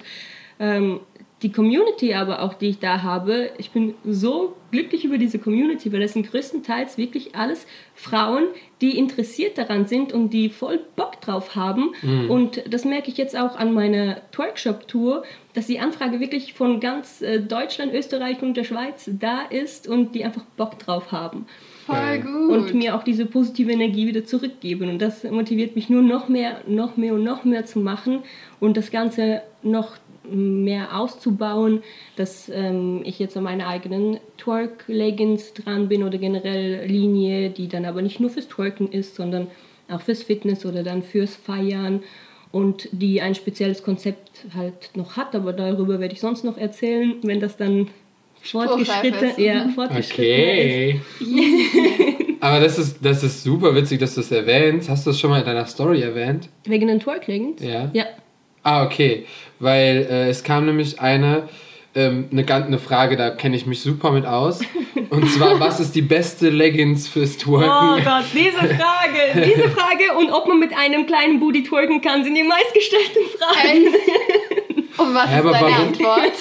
ähm, die Community aber auch, die ich da habe, ich bin so glücklich über diese Community, weil es sind größtenteils wirklich alles Frauen, die interessiert daran sind und die voll Bock drauf haben. Mhm. Und das merke ich jetzt auch an meiner Twerkshop-Tour, dass die Anfrage wirklich von ganz äh, Deutschland, Österreich und der Schweiz da ist und die einfach Bock drauf haben. Voll gut. Und mir auch diese positive Energie wieder zurückgeben. Und das motiviert mich nur noch mehr, noch mehr und noch mehr zu machen und das Ganze noch mehr auszubauen, dass ähm, ich jetzt an meiner eigenen Twerk-Leggings dran bin oder generell Linie, die dann aber nicht nur fürs Twerken ist, sondern auch fürs Fitness oder dann fürs Feiern und die ein spezielles Konzept halt noch hat, aber darüber werde ich sonst noch erzählen, wenn das dann fortgeschritten, ist. ja, Mhm. fortgeschritten ist. Okay. Aber das ist, das ist super witzig, dass du es erwähnst. Hast du das schon mal in deiner Story erwähnt? Wegen den Twerk-Leggings? Ja. Ja. Ah, okay. Weil äh, es kam nämlich eine, ähm, eine, eine Frage, da kenne ich mich super mit aus. Und zwar, was ist die beste Leggings fürs Oh Twerken? Gott, diese Frage, diese Frage und ob man mit einem kleinen Booty twerken kann, sind die meistgestellten Fragen. Echt? Und was Ja, aber ist deine warum? Antwort?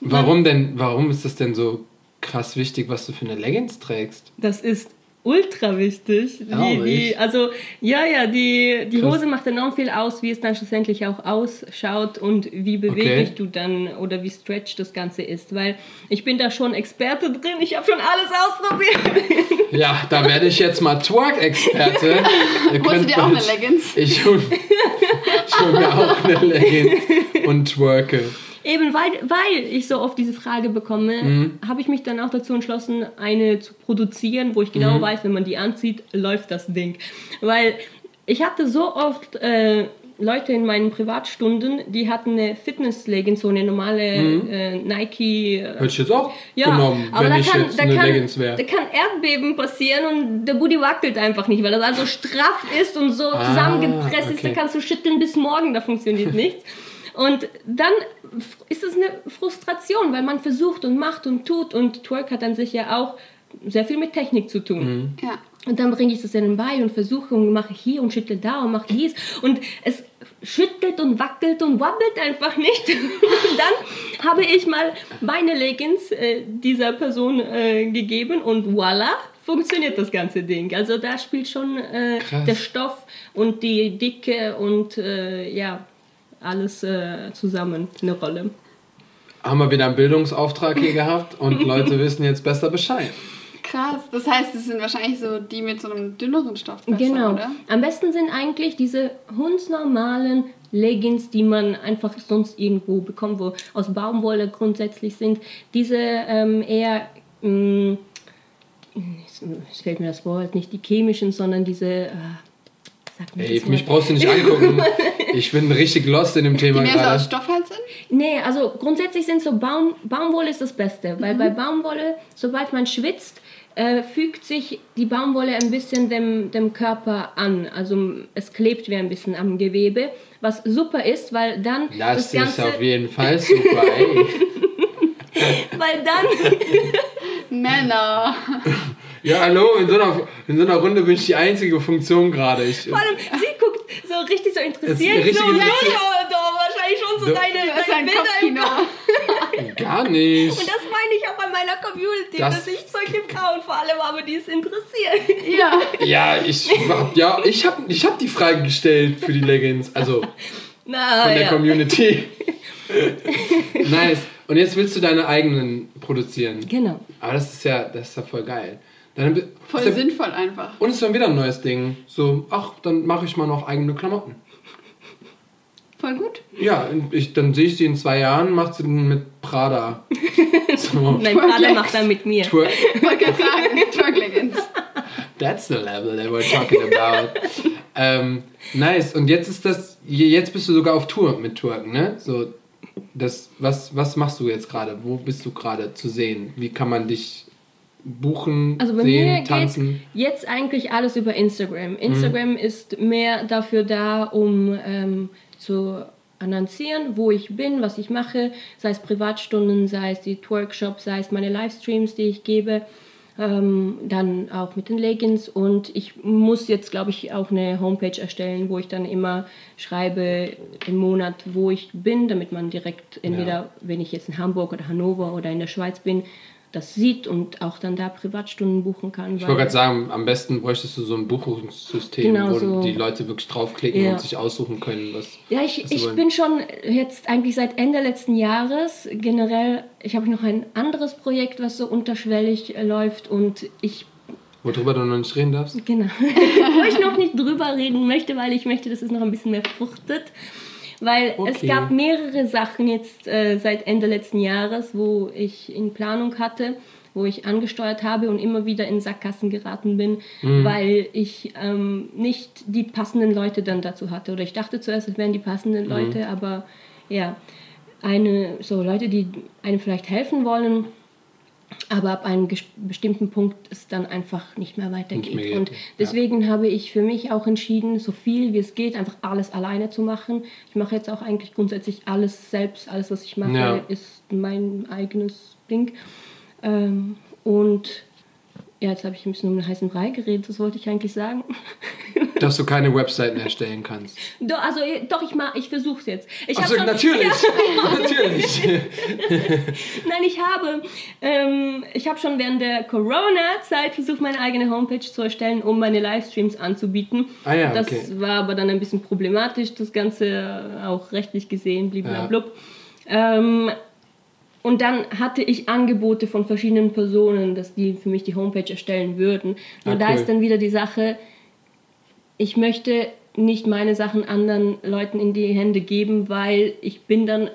Warum denn, warum ist das denn so krass wichtig, was du für eine Leggings trägst? Das ist ultra wichtig. Die, die, also, ja, ja, die, die Krass. Hose macht enorm viel aus, wie es dann schlussendlich auch ausschaut und wie beweglich Okay. du dann oder wie stretched das Ganze ist. Weil ich bin da schon Experte drin, ich habe schon alles ausprobiert. Ja, da werde ich jetzt mal Twerk-Experte. Ihr Holst du dir auch eine Leggings? Ich ich hol mir auch eine Leggings und twerke. Eben weil, weil ich so oft diese Frage bekomme, Mhm. habe ich mich dann auch dazu entschlossen, eine zu produzieren, wo ich Mhm. genau weiß, wenn man die anzieht, läuft das Ding. Weil ich hatte so oft äh, Leute in meinen Privatstunden, die hatten eine Fitness-Leggings, so eine normale äh, Nike. Äh, Hätte ich jetzt auch ja, genommen, aber wenn da ich kann, jetzt da eine kann, Leggings wäre. Da kann Erdbeben passieren und der Booty wackelt einfach nicht, weil das also straff ist und so Ah, zusammengepresst ist. Da okay. kannst du schütteln bis morgen, da funktioniert nichts. Und dann ist es eine Frustration, weil man versucht und macht und tut und Twerk hat an sich ja auch sehr viel mit Technik zu tun. Mhm. Ja. Und dann bringe ich das dann bei und versuche und mache hier und schüttle da und mache dies. Und es schüttelt und wackelt und wabbelt einfach nicht. Und dann habe ich mal meine Leggings äh, dieser Person äh, gegeben und voila, funktioniert das ganze Ding. Also da spielt schon äh, der Stoff und die Dicke und äh, ja, alles äh, zusammen eine Rolle. Haben wir wieder einen Bildungsauftrag hier gehabt und Leute wissen jetzt besser Bescheid. Krass. Das heißt, es sind wahrscheinlich so die mit so einem dünneren Stoff besser, Genau. oder? Am besten sind eigentlich diese hundsnormalen Leggings, die man einfach sonst irgendwo bekommt, wo aus Baumwolle grundsätzlich sind. Diese ähm, eher, mh, es fällt mir das Wort nicht die chemischen, sondern diese, äh, Ey, mich brauchst du nicht angucken. Ich bin richtig lost in dem Die Thema mehr so aus gerade. Stoff halt sind? Nee, also grundsätzlich sind so Baum, Baumwolle ist das Beste, weil bei Baumwolle, sobald man schwitzt, äh, fügt sich die Baumwolle ein bisschen dem, dem Körper an. Also es klebt wie ein bisschen am Gewebe, was super ist, weil dann Das, das, ist Ganze, auf jeden Fall super, ey. weil dann Männer. Ja, hallo, in so, einer, in so einer Runde bin ich die einzige Funktion gerade. Ich, vor allem sie guckt so richtig so interessiert, richtig so, interessiert. ja, doch, wahrscheinlich schon so So. deine, deine ein Bilder im Kopfkino. gar nicht. Und das meine ich auch bei meiner Community, Das- dass ich solche Frauen vor allem habe, die es interessiert. Ja. Ja, ich hab, ja, ich hab, ich hab die Frage gestellt für die Leggings, also von Na, der ja. Community. nice. Und jetzt willst du deine eigenen produzieren. Genau. Aber das ist ja, das ist ja voll geil. Dann, Voll sinnvoll einfach. Und es ist dann wieder ein neues Ding. So, ach, dann mache ich mal noch eigene Klamotten. Voll gut. Ja, ich, dann sehe ich sie in zwei Jahren, macht sie dann mit Prada. So, Nein, Prada macht dann mit mir. twer- Ich wollte gerade sagen. That's the level that we're talking about. ähm, nice. Und jetzt ist das, jetzt bist du sogar auf Tour mit Twerken, ne? So, das, was, was machst du jetzt gerade? Wo bist du gerade zu sehen? Wie kann man dich buchen, Also bei sehen, mir geht tanzen? jetzt eigentlich alles über Instagram. Instagram ist mehr dafür da, um ähm, zu annoncieren, wo ich bin, was ich mache, sei es Privatstunden, sei es die Workshops, sei es meine Livestreams, die ich gebe. Ähm, dann auch mit den Leggings und ich muss jetzt, glaube ich, auch eine Homepage erstellen, wo ich dann immer schreibe im Monat, wo ich bin, damit man direkt entweder, ja. wenn ich jetzt in Hamburg oder Hannover oder in der Schweiz bin, das sieht und auch dann da Privatstunden buchen kann. Ich wollte gerade sagen, am besten bräuchtest du so ein Buchungssystem, genau wo so. die Leute wirklich draufklicken ja. und sich aussuchen können, was. Ja, ich, ich bin schon jetzt eigentlich seit Ende letzten Jahres generell, ich habe noch ein anderes Projekt, was so unterschwellig läuft und ich Worüber du noch nicht reden darfst? Genau. Wo ich noch nicht drüber reden möchte, weil ich möchte, dass es noch ein bisschen mehr fruchtet. Weil okay. es gab mehrere Sachen jetzt äh, seit Ende letzten Jahres, wo ich in Planung hatte, wo ich angesteuert habe und immer wieder in Sackgassen geraten bin, mhm. weil ich ähm, nicht die passenden Leute dann dazu hatte. Oder ich dachte zuerst, es wären die passenden mhm. Leute, aber ja, eine, so Leute, die einem vielleicht helfen wollen, aber ab einem bestimmten Punkt es dann einfach nicht mehr weitergeht. Nicht mehr und deswegen ja. habe ich für mich auch entschieden, so viel wie es geht, einfach alles alleine zu machen. Ich mache jetzt auch eigentlich grundsätzlich alles selbst. Alles, was ich mache, ja. ist mein eigenes Ding. Ähm, und ja, jetzt habe ich ein bisschen um den heißen Brei geredet, das wollte ich eigentlich sagen. Dass du keine Webseiten erstellen kannst. Doch, also doch, ich, ich versuche es jetzt. Ich also, schon, natürlich, ja. natürlich. Nein, ich habe, ähm, ich habe schon während der Corona-Zeit versucht, meine eigene Homepage zu erstellen, um meine Livestreams anzubieten. Ah ja, das okay. war aber dann ein bisschen problematisch, das Ganze auch rechtlich gesehen, blablabla. Ja. Ähm, und dann hatte ich Angebote von verschiedenen Personen, dass die für mich die Homepage erstellen würden. Und okay. da ist dann wieder die Sache, ich möchte nicht meine Sachen anderen Leuten in die Hände geben, weil ich bin dann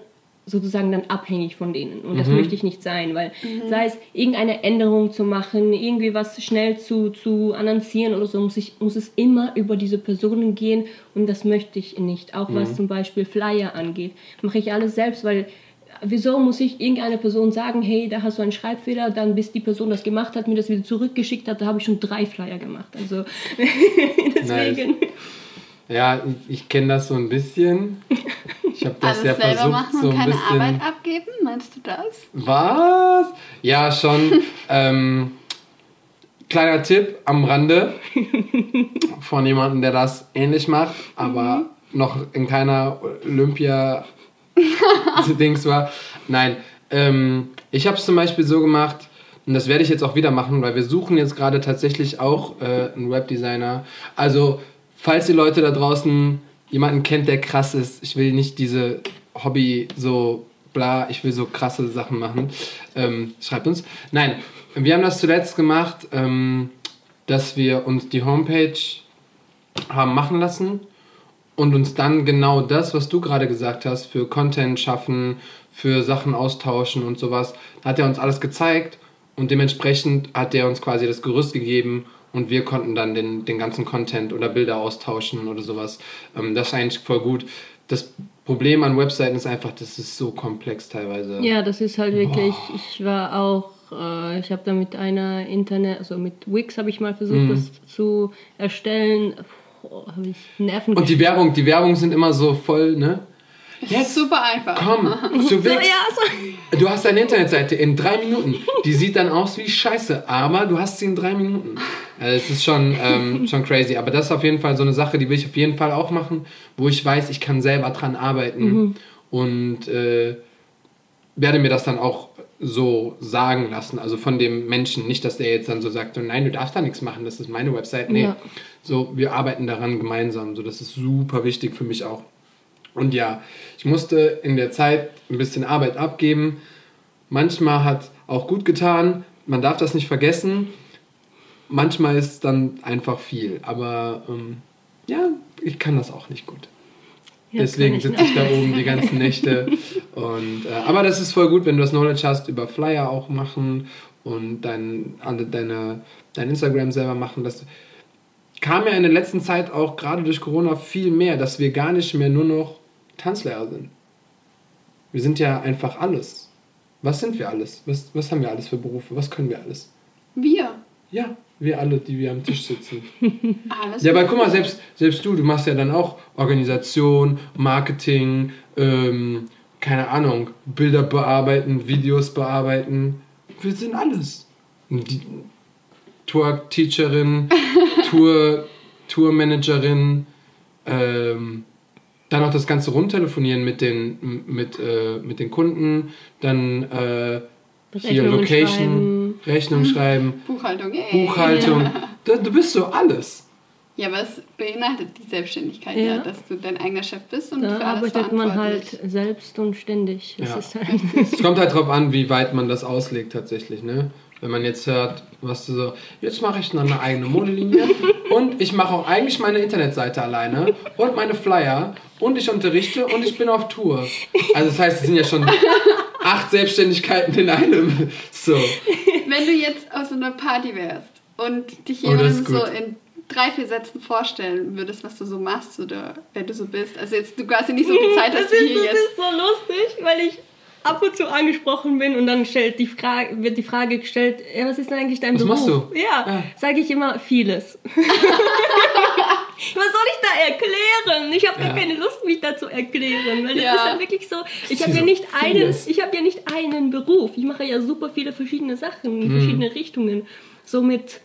sozusagen dann abhängig von denen. Und das mhm. möchte ich nicht sein, weil mhm. sei es irgendeine Änderung zu machen, irgendwie was schnell zu, zu annoncieren oder so, muss, ich, muss es immer über diese Personen gehen und das möchte ich nicht. Auch mhm. was zum Beispiel Flyer angeht, mache ich alles selbst, weil wieso muss ich irgendeiner Person sagen, hey, da hast du einen Schreibfehler, dann bis die Person das gemacht hat, mir das wieder zurückgeschickt hat, da habe ich schon drei Flyer gemacht. Also deswegen. Nice. Ja, ich, ich kenne das so ein bisschen. Ich habe das Alles ja selber versucht, machen so und ein keine bisschen. Arbeit abgeben, meinst du das? Was? Ja, schon. ähm, kleiner Tipp am Rande von jemandem, der das ähnlich macht, aber mhm. noch in keiner Olympia Dings war. Nein, ähm, ich habe es zum Beispiel so gemacht, und das werde ich jetzt auch wieder machen, weil wir suchen jetzt gerade tatsächlich auch äh, einen Webdesigner. Also, falls die Leute da draußen jemanden kennt, der krass ist, ich will nicht diese Hobby so bla, ich will so krasse Sachen machen, ähm, schreibt uns. Nein, wir haben das zuletzt gemacht, ähm, dass wir uns die Homepage haben machen lassen und uns dann genau das, was du gerade gesagt hast, für Content schaffen, für Sachen austauschen und sowas, hat er uns alles gezeigt und dementsprechend hat er uns quasi das Gerüst gegeben und wir konnten dann den, den ganzen Content oder Bilder austauschen oder sowas. Ähm, das ist eigentlich voll gut. Das Problem an Webseiten ist einfach, das ist so komplex teilweise. Ja, das ist halt wirklich, Boah. ich war auch äh, ich habe da mit einer Internet, also mit Wix habe ich mal versucht, mhm. das zu erstellen oh, habe ich Nerven Und die Werbung, die Werbung sind immer so voll, ne? Jetzt super einfach. Komm, zu Wix. Du hast deine Internetseite in drei Minuten. Die sieht dann aus wie Scheiße, aber du hast sie in drei Minuten. Also es ist schon, ähm, schon crazy. Aber das ist auf jeden Fall so eine Sache, die will ich auf jeden Fall auch machen, wo ich weiß, ich kann selber dran arbeiten mhm. und äh, werde mir das dann auch so sagen lassen, also von dem Menschen. Nicht, dass der jetzt dann so sagt, nein, du darfst da nichts machen, das ist meine Website. Nee, ja. So, wir arbeiten daran gemeinsam. So, das ist super wichtig für mich auch. Und ja, ich musste in der Zeit ein bisschen Arbeit abgeben. Manchmal hat auch gut getan, man darf das nicht vergessen. Manchmal ist es dann einfach viel, aber ähm, ja, ich kann das auch nicht gut. Ja, Deswegen sitze ich da oben die ganzen Nächte. Und, äh, aber das ist voll gut, wenn du das Knowledge hast, über Flyer auch machen und dein, deine, dein Instagram selber machen. Das kam ja in der letzten Zeit auch gerade durch Corona viel mehr, dass wir gar nicht mehr nur noch Tanzlehrer sind. Wir sind ja einfach alles. Was sind wir alles? Was, was haben wir alles für Berufe? Was können wir alles? Wir. Ja, wir alle, die wir am Tisch sitzen. Alles ja, weil guck mal, selbst, selbst du, du machst ja dann auch Organisation, Marketing, ähm, keine Ahnung, Bilder bearbeiten, Videos bearbeiten. Wir sind alles. Die, Twerk-Teacherin, Tour, Tourmanagerin, ähm, dann auch das Ganze rumtelefonieren mit den, mit, äh, mit den Kunden, dann äh, hier Location, schreiben. Rechnung schreiben, Buchhaltung, ey. Buchhaltung. Du, du bist so alles. Ja, aber es beinhaltet die Selbstständigkeit, Ja. ja, dass du dein eigener Chef bist und Da für alles arbeitet man halt selbst und ständig. Ja. ist halt Es kommt halt drauf an, wie weit man das auslegt tatsächlich, ne? Wenn man jetzt hört, was du so, jetzt mache ich noch eine eigene Modelinie und ich mache auch eigentlich meine Internetseite alleine und meine Flyer und ich unterrichte und ich bin auf Tour. Also das heißt, es sind ja schon acht Selbstständigkeiten in einem. So. Wenn du jetzt auf so einer Party wärst und dich Oh, das jemandem ist so in drei, vier Sätzen vorstellen würdest, was du so machst oder wer du so bist. Also jetzt, du quasi nicht so viel Zeit hast das, wie ist, hier das jetzt. ist so lustig, weil ich ab und zu angesprochen bin und dann stellt die Frage, wird die Frage gestellt, ja, was ist denn eigentlich dein Was Beruf? machst du? Ja, Ja. sage ich immer vieles. was soll ich da erklären? Ich habe Ja. gar keine Lust, mich da zu erklären, weil das Ja. ist ja wirklich so. Ich habe ja nicht einen, ich habe ja nicht einen Beruf. Ich mache ja super viele verschiedene Sachen in Mhm. verschiedene Richtungen. Somit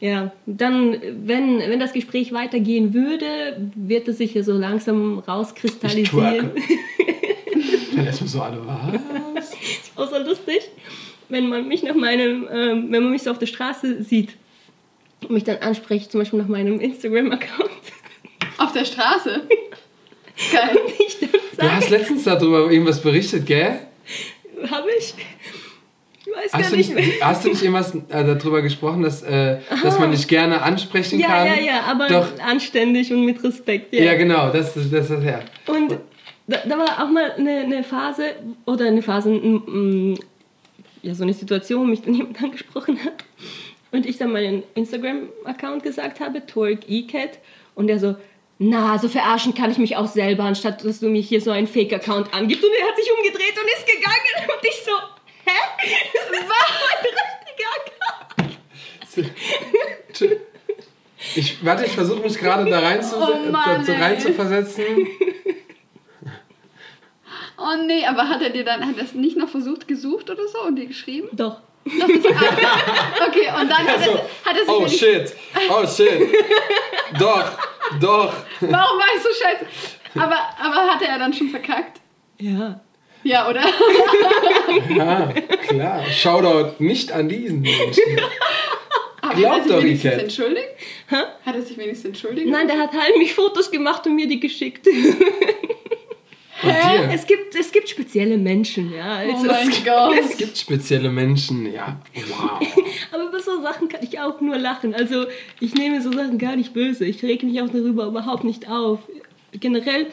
ja, dann, wenn, wenn das Gespräch weitergehen würde, wird es sich ja so langsam Ich rauskristallisieren. twerke. Dann erstmal so alle, was? auch so lustig, wenn man mich nach meinem, ähm, wenn man mich so auf der Straße sieht und mich dann anspricht, zum Beispiel nach meinem Instagram-Account. Auf der Straße. Geil. Ich dann Du hast letztens darüber irgendwas berichtet, gell? habe ich? Ich weiß Hast gar du, nicht nicht, mehr. hast du nicht irgendwas äh, darüber gesprochen, dass, äh, dass man dich gerne ansprechen Ja, kann? ja, ja, aber Doch, anständig und mit Respekt. Ja, ja, genau, das ist das, ist ja. Und da, da war auch mal eine, eine Phase, oder eine Phase, mm, mm, ja, so eine Situation, wo mich dann jemand angesprochen hat. Und ich dann meinen Instagram-Account gesagt habe, Torg eCat. Und er so, na, so verarschen kann ich mich auch selber, anstatt dass du mir hier so einen Fake-Account angibst. Und er hat sich umgedreht und ist gegangen. Und ich so, hä? Das war mein richtiger Account. Ich, warte, ich versuche mich gerade da rein zu, Oh Mann, zu, ey. rein zu versetzen. Oh nee, aber hat er dir dann, hat er es nicht noch versucht, gesucht oder so und dir geschrieben? Doch. Doch, das Okay, und dann hat, Also, er, hat er sich oh shit, oh shit. Doch, doch. Warum war ich so scheiße? Aber, aber hatte er dann schon verkackt? Ja. Ja, oder? Ja, klar. Shoutout nicht an diesen Menschen. Aber Glaub hat er sich doch, wenigstens entschuldigt? Hä? Hat er sich wenigstens entschuldigt? Nein, der hat heimlich Fotos gemacht und mir die geschickt. Dir. Es gibt, es gibt spezielle Menschen, ja. Oh Also, mein Es Gott. gibt spezielle Menschen, ja. Wow. aber über so Sachen kann ich auch nur lachen. Also ich nehme so Sachen gar nicht böse. Ich reg mich auch darüber überhaupt nicht auf. Generell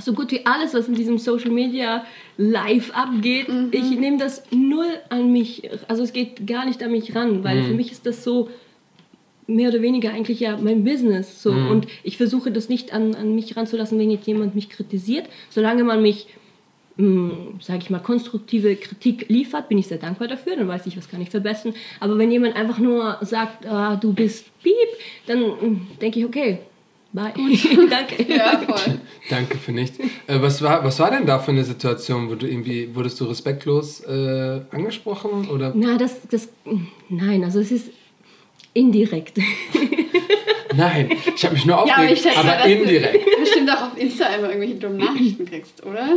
so gut wie alles, was in diesem Social Media live abgeht, ich nehme das null an mich, also es geht gar nicht an mich ran, weil für mich ist das so mehr oder weniger eigentlich ja mein Business. So. Und ich versuche das nicht an, an mich ranzulassen, wenn jetzt jemand mich kritisiert. Solange man mich, sage ich mal, konstruktive Kritik liefert, bin ich sehr dankbar dafür. Dann weiß ich, was kann ich verbessern. Aber wenn jemand einfach nur sagt, ah, du bist piep, dann mm, denke ich, okay, bye. Danke. Ja, voll. Danke für nichts. Äh, was, war, was war denn da für eine Situation, wo du irgendwie, wurdest du respektlos äh, angesprochen? Oder? Na, das, das, nein, also es ist indirekt. Nein, ich habe mich nur Ja, aber aufgeregt, schätze aber, mal, dass indirekt. du bestimmt auch auf Insta immer irgendwelche dummen Nachrichten kriegst, oder?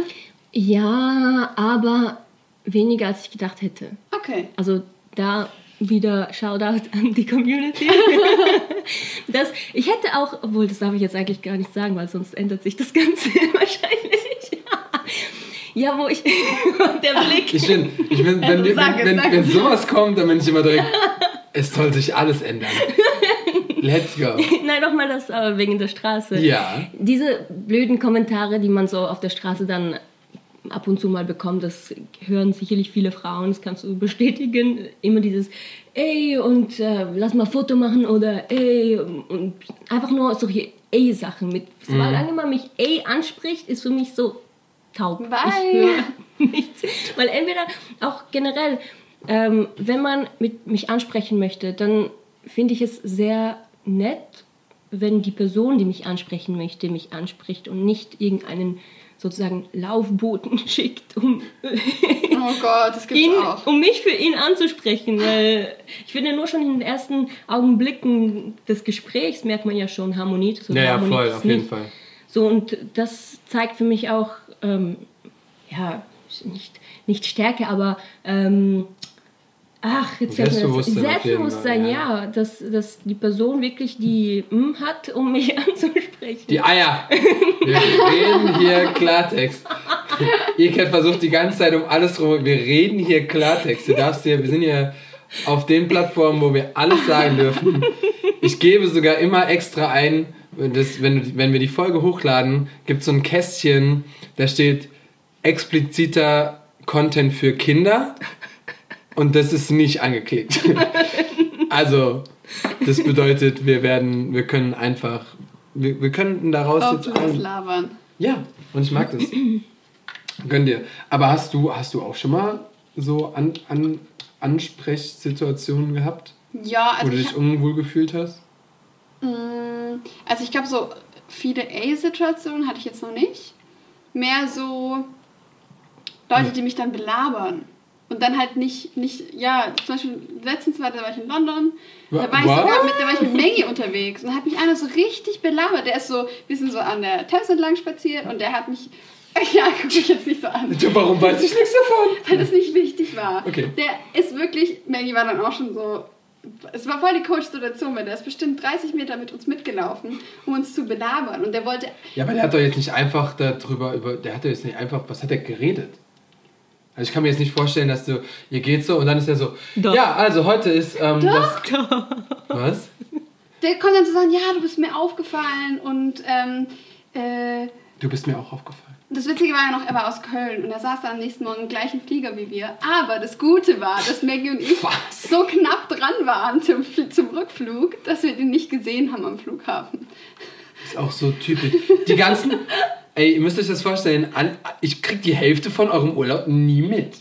ja, aber weniger als ich gedacht hätte. Okay. Also da wieder Shoutout an die Community. das, ich hätte auch, obwohl das darf ich jetzt eigentlich gar nicht sagen, weil sonst ändert sich das Ganze wahrscheinlich. ja, wo ich, der Blick. Ich bin, ich bin wenn, wenn, Sag es, wenn, sag wenn es. sowas kommt, dann bin ich immer direkt, es soll sich alles ändern. Let's go. Nein, nochmal das äh, wegen der Straße. Ja. Diese blöden Kommentare, die man so auf der Straße dann ab und zu mal bekommt, das hören sicherlich viele Frauen, das kannst du bestätigen. Immer dieses ey und äh, lass mal Foto machen oder ey und einfach nur solche ey Sachen mit. Solange man mich ey anspricht, ist für mich so taub. Bye. Ich höre nichts. Weil entweder auch generell, ähm, wenn man mit mich ansprechen möchte, dann finde ich es sehr nett, wenn die Person, die mich ansprechen möchte, mich anspricht und nicht irgendeinen sozusagen Laufboten schickt, um, Oh Gott, das gibt's ihn, auch. um mich für ihn anzusprechen. Weil ich finde, nur schon in den ersten Augenblicken des Gesprächs merkt man ja schon Harmonie. Ja, ja, Harmonie voll, ist auf jeden nicht. Fall. So, und das zeigt für mich auch, ähm, ja, nicht, nicht Stärke, aber ähm, ach, jetzt mir das- Selbstbewusstsein Selbstbewusstsein, Fall, ja, dass, dass die Person wirklich die M hat, um mich anzusprechen. Die Eier. Wir reden hier Klartext. Ihr versucht die ganze Zeit um alles rum. Wir reden hier Klartext. Du darfst hier, wir sind hier auf den Plattformen, wo wir alles sagen dürfen. Ich gebe sogar immer extra ein, das, wenn, wenn wir die Folge hochladen, gibt es so ein Kästchen, da steht expliziter Content für Kinder und das ist nicht angeklickt. Also, das bedeutet, wir werden, wir können einfach, wir, wir könnten daraus jetzt Auflös ein, labern. ja, und ich mag das. Gönn dir. Aber hast du, hast du auch schon mal so an, an Ansprechsituationen gehabt, Ja, wo also du ich, dich unwohl gefühlt hast? Mm, Also ich glaube, so viele A-Situationen hatte ich jetzt noch nicht. Mehr so Leute, die mich dann belabern. Und dann halt nicht, nicht, ja, zum Beispiel letztens war, da war ich in London, da war ich, sogar mit, da war ich mit Maggie unterwegs und hat mich einer so richtig belabert. Der ist so, wir sind so an der Thames entlang spaziert und der hat mich, ja, guck mich jetzt nicht so an, warum weiß ich nichts davon? weil das nicht wichtig war. Okay. Der ist wirklich, Maggie war dann auch schon so, es war voll die Coach-Situation, weil der ist bestimmt 30 Meter mit uns mitgelaufen, um uns zu belabern. Und der wollte, Ja, aber der hat doch jetzt nicht einfach darüber, über, der hat doch jetzt nicht einfach, was hat er geredet? Also ich kann mir jetzt nicht vorstellen, dass du, ihr geht so und dann ist er so, Doch. ja, also heute ist ähm, das... Was? der kommt dann zu sagen, ja, du bist mir aufgefallen und ähm, äh, Du bist mir auch aufgefallen. das Witzige war ja noch, er war aus Köln und er saß dann am nächsten Morgen im gleichen Flieger wie wir. Aber das Gute war, dass Maggie und ich Was? so knapp dran waren zum, zum Rückflug, dass wir den nicht gesehen haben am Flughafen. Ist auch so typisch. Die ganzen, ey, ihr müsst euch das vorstellen, an, ich krieg die Hälfte von eurem Urlaub nie mit.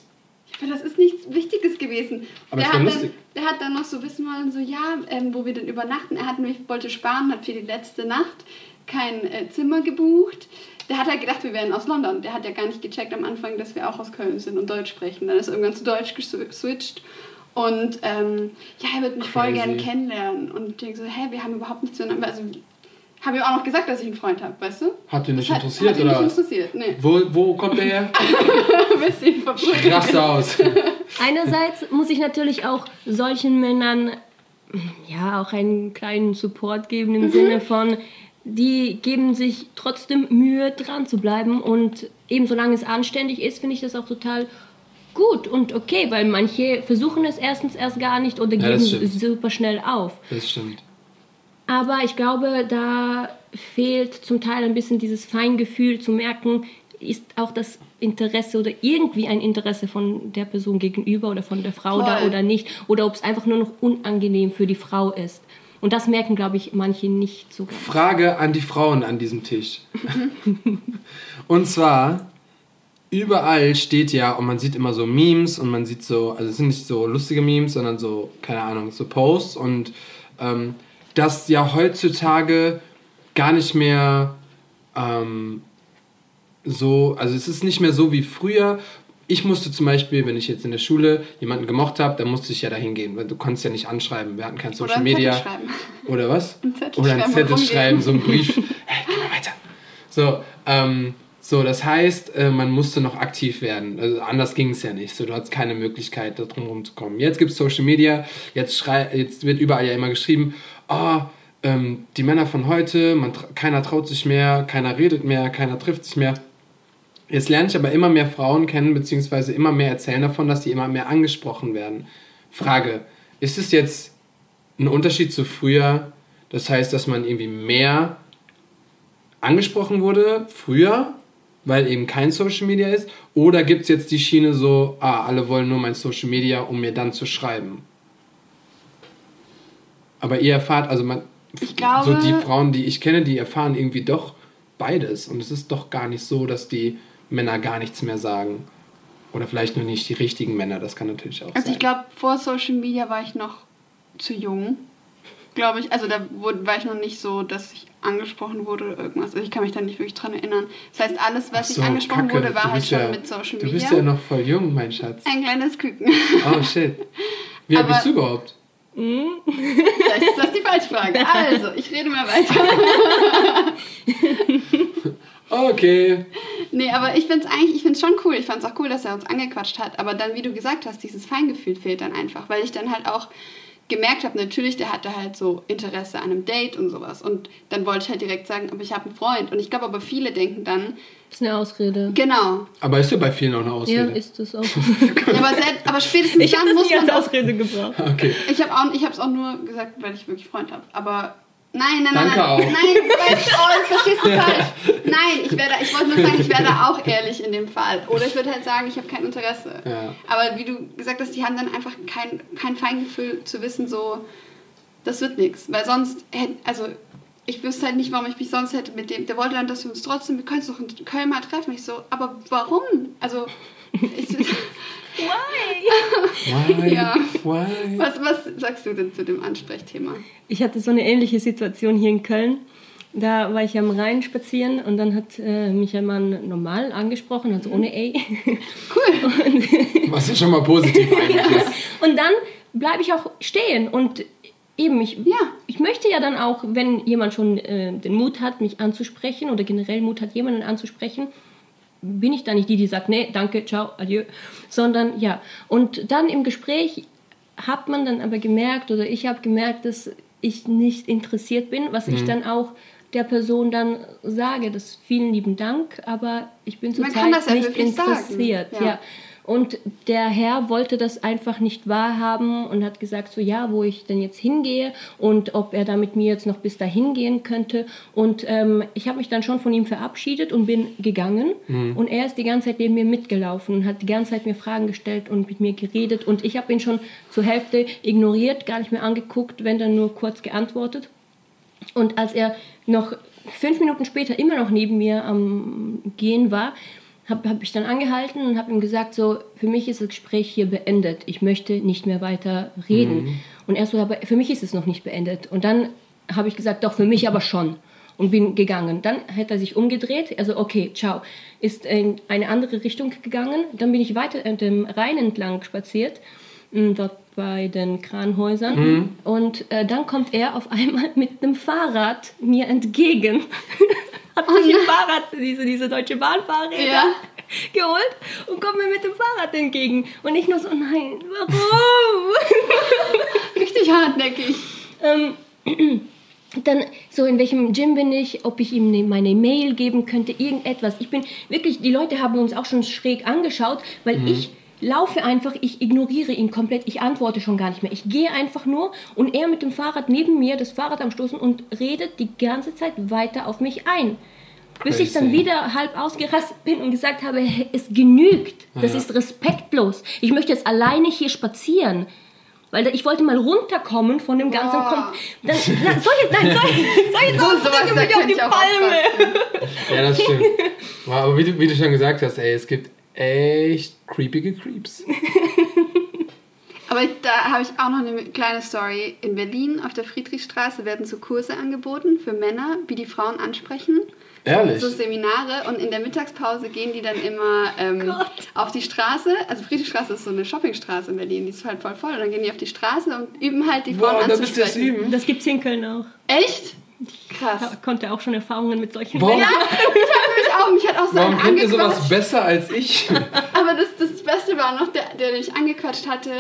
Aber das ist nichts Wichtiges gewesen. Aber der, es war hat lustig. dann, der hat dann noch so wissen wollen, so ja, ähm, wo wir denn übernachten. Er hat nämlich, wollte sparen, hat für die letzte Nacht kein äh, Zimmer gebucht. Der hat halt gedacht, wir wären aus London. Der hat ja gar nicht gecheckt am Anfang, dass wir auch aus Köln sind und Deutsch sprechen. Dann ist er irgendwann zu Deutsch gesw- geswitcht. Und ähm, ja, er würde mich voll Crazy. gerne kennenlernen. Und ich denke so, hä, wir haben überhaupt nichts zueinander. Also, habe ich auch noch gesagt, dass ich einen Freund habe, weißt du? Hat ihn nicht das hat, interessiert, hat ihn oder nicht was? interessiert, nee. Wo, wo kommt der her? Ein bisschen verbrüht. Krass aus. Einerseits muss ich natürlich auch solchen Männern ja auch einen kleinen Support geben im Sinne von, die geben sich trotzdem Mühe dran zu bleiben und eben solange es anständig ist, finde ich das auch total gut und okay, weil manche versuchen es erstens erst gar nicht oder Ja, geben stimmt. super schnell auf. Das stimmt. Aber ich glaube, da fehlt zum Teil ein bisschen dieses Feingefühl zu merken, ist auch das Interesse oder irgendwie ein Interesse von der Person gegenüber oder von der Frau da Voll. oder nicht. Oder ob es einfach nur noch unangenehm für die Frau ist. Und das merken, glaube ich, manche nicht so ganz. Frage an die Frauen an diesem Tisch. und zwar, überall steht ja, und man sieht immer so Memes und man sieht so, also es sind nicht so lustige Memes, sondern so, keine Ahnung, so Posts und ähm, dass ja heutzutage gar nicht mehr ähm, so, also es ist nicht mehr so wie früher. Ich musste zum Beispiel, wenn ich jetzt in der Schule jemanden gemocht habe, dann musste ich ja dahin gehen, weil du konntest ja nicht anschreiben. Wir hatten kein Social einen Media. Oder was? Einen Zettel Oder und Zettel schreiben, so einen Brief. hey, geh mal weiter. So, ähm, so, das heißt, äh, man musste noch aktiv werden. Also anders ging es ja nicht. So, du hattest keine Möglichkeit, da drum rumzukommen. Jetzt gibt es Social Media, jetzt, schrei jetzt wird überall ja immer geschrieben, oh, ähm, die Männer von heute, man keiner traut sich mehr, keiner redet mehr, keiner trifft sich mehr. Jetzt lerne ich aber immer mehr Frauen kennen, beziehungsweise immer mehr erzählen davon, dass sie immer mehr angesprochen werden. Frage, ist es jetzt ein Unterschied zu früher? Das heißt, dass man irgendwie mehr angesprochen wurde früher, weil eben kein Social Media ist? Oder gibt es jetzt die Schiene so, ah, alle wollen nur mein Social Media, um mir dann zu schreiben? Aber ihr erfahrt, also man, Ich glaube- so die Frauen, die ich kenne, die erfahren irgendwie doch beides. Und es ist doch gar nicht so, dass die Männer gar nichts mehr sagen. Oder vielleicht nur nicht die richtigen Männer, das kann natürlich auch Also sein. ich glaube, vor Social Media war ich noch zu jung, glaube ich. Also da wurde, war ich noch nicht so, dass ich angesprochen wurde oder irgendwas. Also ich kann mich da nicht wirklich dran erinnern. Das heißt, alles, was so, ich angesprochen Kacke. wurde, war Du halt schon ja- mit Social Du Media. bist ja noch voll jung, mein Schatz. Ein kleines Küken. Oh shit. Wie alt bist du überhaupt? Vielleicht ist das die falsche Frage. Also, ich rede mal weiter. Okay. Nee, aber ich finde es eigentlich, ich finde es schon cool. Ich fand es auch cool, dass er uns angequatscht hat. Aber dann, wie du gesagt hast, dieses Feingefühl fehlt dann einfach. Weil ich dann halt auch gemerkt habe, natürlich, der hatte halt so Interesse an einem Date und sowas. Und dann wollte ich halt direkt sagen, aber ich habe einen Freund. Und ich glaube aber viele denken dann, Das ist eine Ausrede. genau. Aber ist ja bei vielen auch eine Ja, Ausrede. ist das auch. Ja, aber, selbst, aber spätestens Ich habe dann das muss nie als man auch Ausrede gebraucht. okay. Ich habe auch, ich habe es auch nur gesagt, weil ich wirklich Freund habe. Aber nein, nein, Danke nein, auch. nein, nein, oh, das verstehst du falsch. Nein, ich werde, ich wollte nur sagen, ich wäre da auch ehrlich in dem Fall. Oder ich würde halt sagen, ich habe kein Interesse. Ja. Aber wie du gesagt hast, die haben dann einfach kein, kein Feingefühl zu wissen, so, das wird nichts. Weil sonst, also ich wüsste halt nicht, warum ich mich sonst hätte mit dem. Der wollte dann, dass wir uns trotzdem, wir können uns doch in Köln mal treffen. Ich so, aber warum? Also, ich, Why? Ja. Why? was, was sagst du denn zu dem Ansprechthema? Ich hatte so eine ähnliche Situation hier in Köln. Da war ich am Rhein spazieren und dann hat äh, mich ein Mann normal angesprochen, also ohne A. Cool. Was ja schon mal positiv eigentlich ist. Und dann bleibe ich auch stehen und eben, ich, Ja. ich möchte ja dann auch, wenn jemand schon äh, den Mut hat, mich anzusprechen oder generell Mut hat, jemanden anzusprechen, bin ich da nicht die, die sagt, nee, danke, ciao, adieu, sondern ja. Und dann im Gespräch hat man dann aber gemerkt oder ich habe gemerkt, dass ich nicht interessiert bin, was ich dann auch der Person dann sage, das vielen lieben Dank, aber ich bin Man kann zurzeit das ja nicht interessiert. ja. ja. Und der Herr wollte das einfach nicht wahrhaben und hat gesagt, so ja, wo ich denn jetzt hingehe und ob er da mit mir jetzt noch bis dahin gehen könnte. Und ähm, ich habe mich dann schon von ihm verabschiedet und bin gegangen. Und er ist die ganze Zeit neben mir mitgelaufen und hat die ganze Zeit mir Fragen gestellt und mit mir geredet. Und ich habe ihn schon zur Hälfte ignoriert, gar nicht mehr angeguckt, wenn dann nur kurz geantwortet. Und als er noch fünf Minuten später immer noch neben mir am Gehen war, habe hab ich dann angehalten und habe ihm gesagt, so, für mich ist das Gespräch hier beendet. Ich möchte nicht mehr weiter reden. Und er so, aber für mich ist es noch nicht beendet. Und dann habe ich gesagt, doch, für mich aber schon. Und bin gegangen. Dann hat er sich umgedreht, also okay, ciao. Ist in eine andere Richtung gegangen. Dann bin ich weiter dem Rhein entlang spaziert, m, dort bei den Kranhäusern. Und äh, dann kommt er auf einmal mit einem Fahrrad mir entgegen. Hat sich ein Fahrrad, diese, diese deutsche Bahnfahrräder, Ja. geholt und kommt mir mit dem Fahrrad entgegen. Und ich nur so, nein, warum? Richtig hartnäckig. ähm, dann so, in welchem Gym bin ich, ob ich ihm ne- meine Mail geben könnte, irgendetwas. Ich bin wirklich, die Leute haben uns auch schon schräg angeschaut, weil ich laufe einfach, ich ignoriere ihn komplett, ich antworte schon gar nicht mehr. Ich gehe einfach nur und er mit dem Fahrrad neben mir, das Fahrrad am Stoßen und redet die ganze Zeit weiter auf mich ein. Bis ich dann Crazy. wieder halb ausgerastet bin und gesagt habe, "Hey, es genügt. Das Ja. ist respektlos. Ich möchte jetzt alleine hier spazieren. Weil ich wollte mal runterkommen von dem ganzen Boah. Kom Dann, na, soll ich, nein, soll ich, soll ich mich auf die Palme. Ja, das stimmt. Wow, aber wie du, wie du schon gesagt hast, ey, es gibt echt creepige Creeps. Aber ich, da habe ich auch noch eine kleine Story. In Berlin auf der Friedrichstraße werden so Kurse angeboten für Männer, wie die Frauen ansprechen. Ehrlich? So Seminare und in der Mittagspause gehen die dann immer ähm, auf die Straße. Also Friedrichstraße ist so eine Shoppingstraße in Berlin, die ist halt voll voll. Und dann gehen die auf die Straße und üben halt die Frauen Boah, da bist du anzusprechen. üben. Das gibt's in Köln auch. Echt? Ich Krass. konnte auch schon Erfahrungen mit solchen Warum, Männern. Mich auch, mich hat auch so warum einen kennt ihr sowas besser als ich? Aber das, das Beste war noch, der, der mich angequatscht hatte,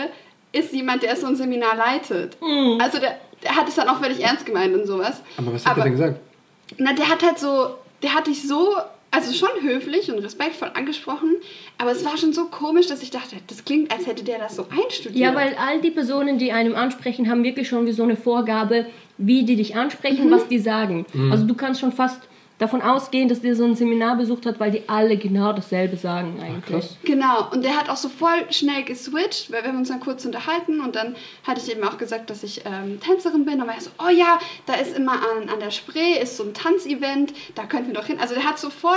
ist jemand, der so ein Seminar leitet. Mhm. Also der, der hat es dann auch völlig ernst gemeint und sowas. Aber was hat er denn gesagt? Na, der hat halt so, der hat dich so, also schon höflich und respektvoll angesprochen, aber es war schon so komisch, dass ich dachte, das klingt, als hätte der das so einstudiert. Ja, weil all die Personen, die einem ansprechen, haben wirklich schon wie so eine Vorgabe, wie die dich ansprechen, was die sagen. Also du kannst schon fast davon ausgehen, dass der so ein Seminar besucht hat, weil die alle genau dasselbe sagen eigentlich. Krass. Genau, und der hat auch so voll schnell geswitcht, weil wir haben uns dann kurz unterhalten und dann hatte ich eben auch gesagt, dass ich ähm, Tänzerin bin. Und er so, oh ja, da ist immer an, an der Spree, ist so ein Tanzevent, da könnten wir doch hin. Also der hat so voll,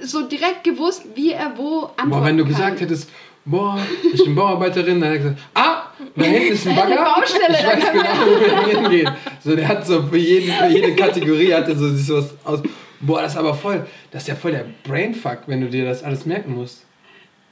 so direkt gewusst, wie er wo antworten Boah, wenn du kann. gesagt hättest, boah, ich bin Bauarbeiterin, dann hätte er gesagt, ah, Da hinten ist ein Bagger. Baustelle, ich weiß genau, wo wir hingehen. So, der hat so für, jeden, für jede Kategorie hat er so sich sowas aus. Boah, das ist aber voll, das ist ja voll der Brainfuck, wenn du dir das alles merken musst.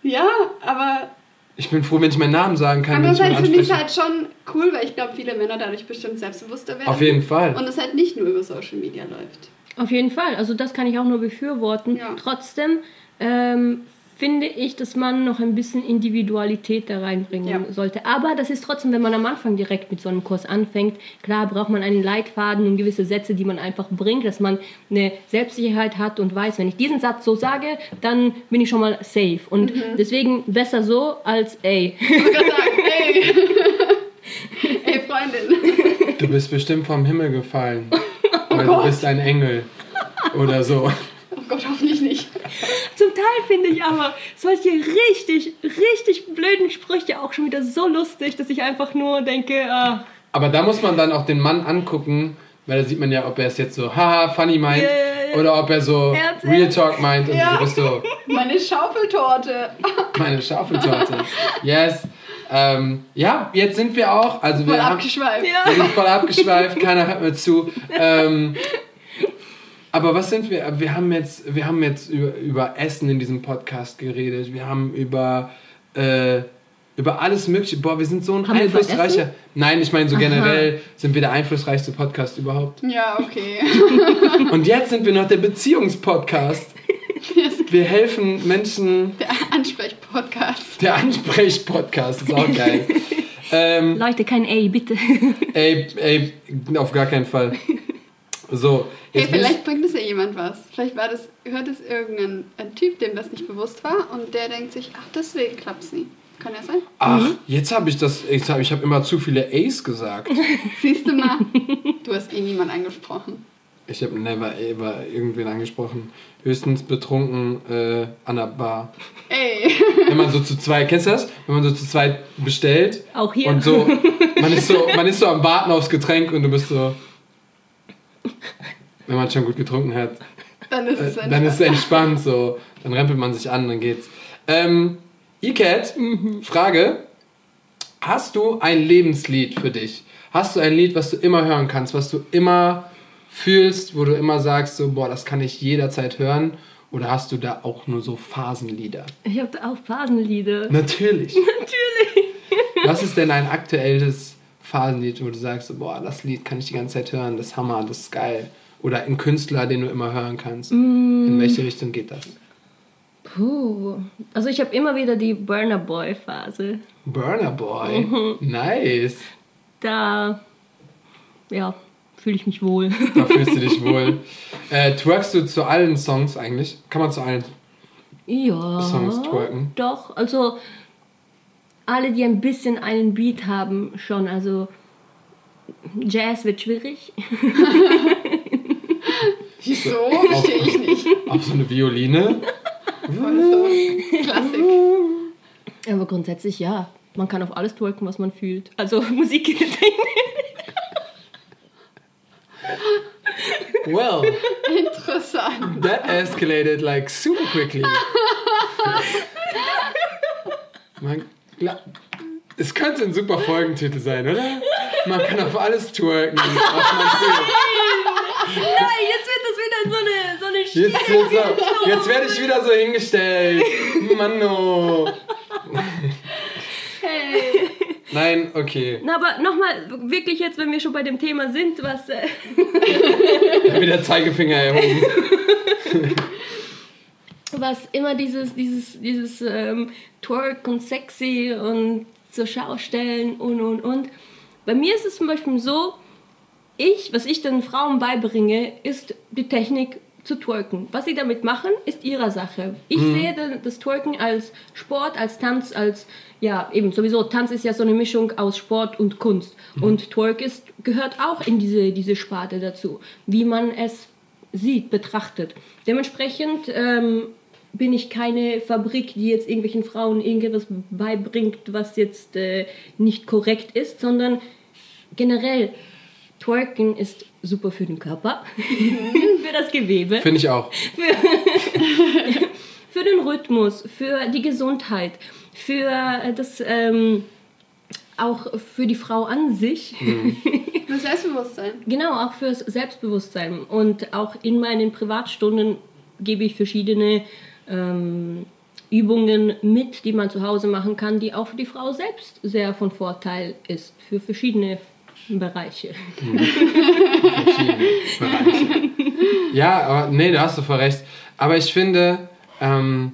Ja, aber Ich bin froh, wenn ich meinen Namen sagen kann, andererseits mich finde ich halt schon cool, weil ich glaube, viele Männer dadurch bestimmt selbstbewusster werden. Auf jeden Fall. Und es halt nicht nur über Social Media läuft. Auf jeden Fall, also das kann ich auch nur befürworten. Ja. Trotzdem ähm, finde ich, dass man noch ein bisschen Individualität da reinbringen Ja. sollte. Aber das ist trotzdem, wenn man am Anfang direkt mit so einem Kurs anfängt, klar braucht man einen Leitfaden und gewisse Sätze, die man einfach bringt, dass man eine Selbstsicherheit hat und weiß, wenn ich diesen Satz so sage, dann bin ich schon mal safe. Und Mhm. deswegen besser so als ey. Ich wollte gerade sagen, ey. ey, Freundin. Du bist bestimmt vom Himmel gefallen. Weil du bist ein Engel. Oder so. Oh Gott, hoffentlich nicht. Zum Teil finde ich aber solche richtig, richtig blöden Sprüche auch schon wieder so lustig, dass ich einfach nur denke, ah, Aber da muss man dann auch den Mann angucken, weil da sieht man ja, ob er es jetzt so haha, funny meint ja. oder ob er so Ernst, Real? Talk meint und Ja. du bist so Meine Schaufeltorte. meine Schaufeltorte. Yes. Ähm, ja, jetzt sind wir auch, also Voll wir haben, abgeschweift. Ja. wir sind voll abgeschweift, keiner hört mir zu. Ähm, aber was sind wir? Wir haben jetzt, wir haben jetzt über, über Essen in diesem Podcast geredet. Wir haben über, äh, über alles Mögliche. Boah, wir sind so ein Haben einflussreicher. Nein, ich meine so Aha. generell sind wir der einflussreichste Podcast überhaupt. Ja, okay. Und jetzt sind wir noch der Beziehungspodcast. Wir helfen Menschen. Der Ansprechpodcast. Der Ansprechpodcast ist auch geil. ähm, Leute, kein ey, bitte. ey, ey, auf gar keinen Fall. So, Hey, jetzt vielleicht bringt es ja jemand was. Vielleicht war das, hört es irgendein ein Typ, dem das nicht bewusst war und der denkt sich, ach, deswegen klappt es nie. Kann ja sein. Ach, jetzt habe ich das. Ich habe ich hab immer zu viele A's gesagt. Siehst du mal, du hast eh niemand angesprochen. Ich habe never ever irgendwen angesprochen. Höchstens betrunken äh, an der Bar. Ey, Wenn man so zu zweit, kennst du das? Wenn man so zu zweit bestellt Auch hier. und so, man ist so, man ist so am Warten aufs Getränk und du bist so, wenn man schon gut getrunken hat, dann ist es äh, ein dann ist es entspannt so, dann rempelt man sich an, dann geht's. Ähm, Icat, Frage, hast du ein Lebenslied für dich? Hast du ein Lied, was du immer hören kannst, was du immer fühlst, wo du immer sagst, so, boah, das kann ich jederzeit hören? Oder hast du da auch nur so Phasenlieder? Ich habe auch Phasenlieder. Natürlich. Natürlich. Was ist denn ein aktuelles Phasenlied, wo du sagst, boah, das Lied kann ich die ganze Zeit hören, das ist Hammer, das ist geil? Oder ein Künstler, den du immer hören kannst? In welche Richtung geht das? Puh. Also ich habe immer wieder die Burner Boy Phase. Burner Boy. Nice. Da, ja, fühle ich mich wohl. Da fühlst du dich wohl. Äh, twerkst du zu allen Songs eigentlich? Kann man zu allen? Ja. Songs twerken? Doch, also alle, die ein bisschen einen Beat haben, schon. Also Jazz wird schwierig. Wieso? Verstehe ich nicht. Auf so eine Violine? Klassik. Aber grundsätzlich ja. Man kann auf alles twerken, was man fühlt. Also Musik. Well, Interessant. that escalated like super quickly. Man, es könnte ein super Folgentitel sein, oder? Man kann auf alles twerken, was man. Nein, jetzt wird das wieder so eine, so eine Jetzt, jetzt, jetzt werde ich wieder so hingestellt. Manno. Hey. Nein, okay. Na, aber nochmal, wirklich jetzt, wenn wir schon bei dem Thema sind, was. Äh, Wieder Zeigefinger erhoben. was immer dieses, dieses, dieses ähm, Twerk und sexy und zur Schau stellen und und und. Bei mir ist es zum Beispiel so, ich, was ich den Frauen beibringe, ist die Technik zu twerken. Was sie damit machen, ist ihrer Sache. Ich sehe den- das Twerken als Sport, als Tanz, als, ja, eben sowieso, Tanz ist ja so eine Mischung aus Sport und Kunst. Und Twerk ist, gehört auch in diese, diese Sparte dazu, wie man es sieht, betrachtet. Dementsprechend ähm, bin ich keine Fabrik, die jetzt irgendwelchen Frauen irgendetwas beibringt, was jetzt äh, nicht korrekt ist, sondern generell Twerken ist super für den Körper, für das Gewebe, Finde ich auch. für den Rhythmus, für die Gesundheit, für das, ähm, auch für die Frau an sich. Für Selbstbewusstsein. Genau, auch fürs Selbstbewusstsein. Und auch in meinen Privatstunden gebe ich verschiedene ähm, Übungen mit, die man zu Hause machen kann, die auch für die Frau selbst sehr von Vorteil ist, für verschiedene Bereiche. verschiedene Bereiche. Ja, aber nee, da hast du voll recht. Aber ich finde, ähm,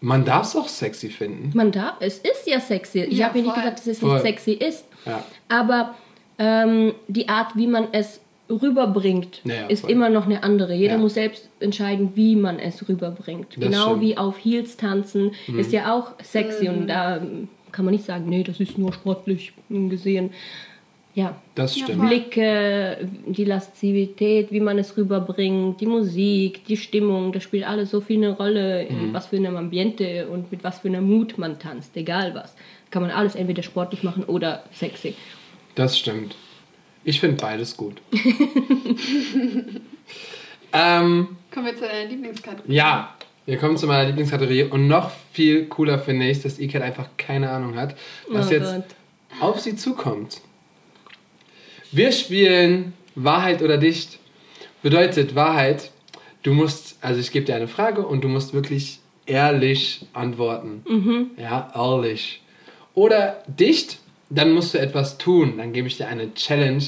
man darf es auch sexy finden. Man darf, es ist ja sexy. Ich Ja, habe ja nicht gesagt, dass es Voll. nicht sexy ist. Ja. Aber ähm, die Art, wie man es rüberbringt, Ja, ja, ist voll. immer noch eine andere. Jeder Ja. muss selbst entscheiden, wie man es rüberbringt. Das genau stimmt. Mhm. wie auf Heels tanzen ist ja auch sexy und da ähm, kann man nicht sagen, nee, das ist nur sportlich gesehen. Ja, Das stimmt. Blicke, die Lastivität, wie man es rüberbringt, die Musik, die Stimmung, das spielt alles so viel eine Rolle, in Mhm. was für einem Ambiente und mit was für einer Mut man tanzt, egal was. Kann man alles entweder sportlich machen oder sexy. Das stimmt. Ich finde beides gut. ähm, Kommen wir zu deiner Lieblingskategorie. ja, wir kommen zu meiner Lieblingskategorie und noch viel cooler finde ich, dass Ikat einfach keine Ahnung hat, was Oh jetzt Gott. auf sie zukommt. Wir spielen Wahrheit oder Dicht. Bedeutet Wahrheit, du musst, also ich gebe dir eine Frage und du musst wirklich ehrlich antworten. Ja, ehrlich. Oder dicht, dann musst du etwas tun. Dann gebe ich dir eine Challenge,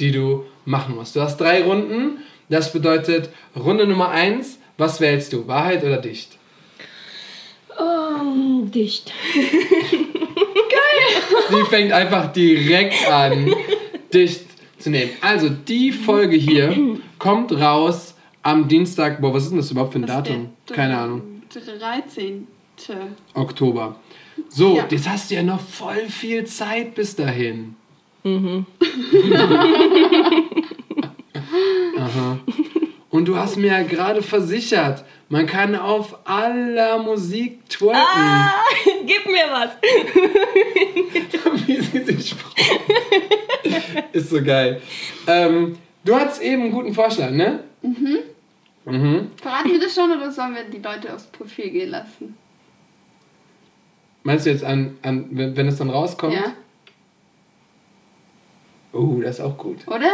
die du machen musst. Du hast drei Runden. Das bedeutet Runde Nummer eins. Was wählst du? Wahrheit oder dicht? Oh, dicht. Sie fängt einfach direkt an, dicht zu nehmen. Also die Folge hier kommt raus am Dienstag. Boah, was ist denn das überhaupt für ein ist Datum? Keine Ahnung. 13. Oktober. So, Ja. jetzt hast du ja noch voll viel Zeit bis dahin. Aha. Und du hast mir ja gerade versichert, man kann auf aller Musik twerken. Ah, gib mir was. Wie sie sich freut. Ist so geil. Ähm, du hattest eben einen guten Vorschlag, ne? Verraten wir das schon oder sollen wir die Leute aufs Profil gehen lassen? Meinst du jetzt an, an wenn, wenn es dann rauskommt? Ja? Oh, das ist auch gut. Oder?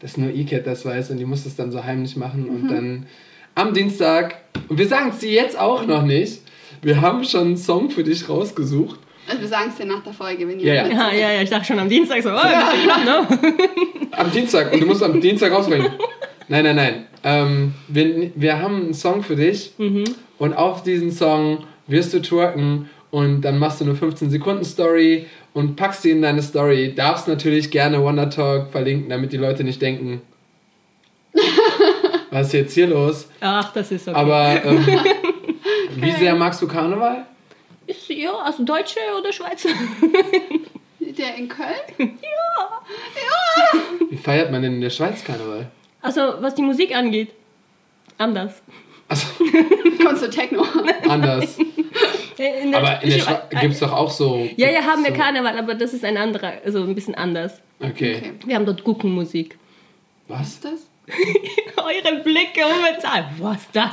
Dass nur E-Cat das weiß und die muss das dann so heimlich machen und dann am Dienstag, und wir sagen es dir jetzt auch noch nicht, wir haben schon einen Song für dich rausgesucht. Also wir sagen es dir nach der Folge, wenn Ja, jemand ja. Ja, ja, ja, ich dachte schon am Dienstag so, oh, ja. knapp, ne? Am Dienstag und du musst am Dienstag rausbringen. Nein, nein, nein. Ähm, wir, wir haben einen Song für dich und auf diesen Song wirst du twerken und dann machst du eine 15 Sekunden Story und packst sie in deine Story. Darfst natürlich gerne Wonder Talk verlinken, damit die Leute nicht denken, was ist jetzt hier los? Ach, das ist okay. Aber ähm, wie sehr magst du Karneval? ist, ja, also Deutsche oder Schweizer? Der in Köln? Wie feiert man denn in der Schweiz Karneval? Also, was die Musik angeht, anders. Also Kommst du Techno? anders. Äh, In Aber in der Schweiz gibt es doch auch so. Ja, ja, haben wir so, Karneval, aber das ist ein anderer, also ein bisschen anders. Okay. Okay. Wir haben dort Guckenmusik. Was? Ist das? Eure Blicke momentan. Was ist das?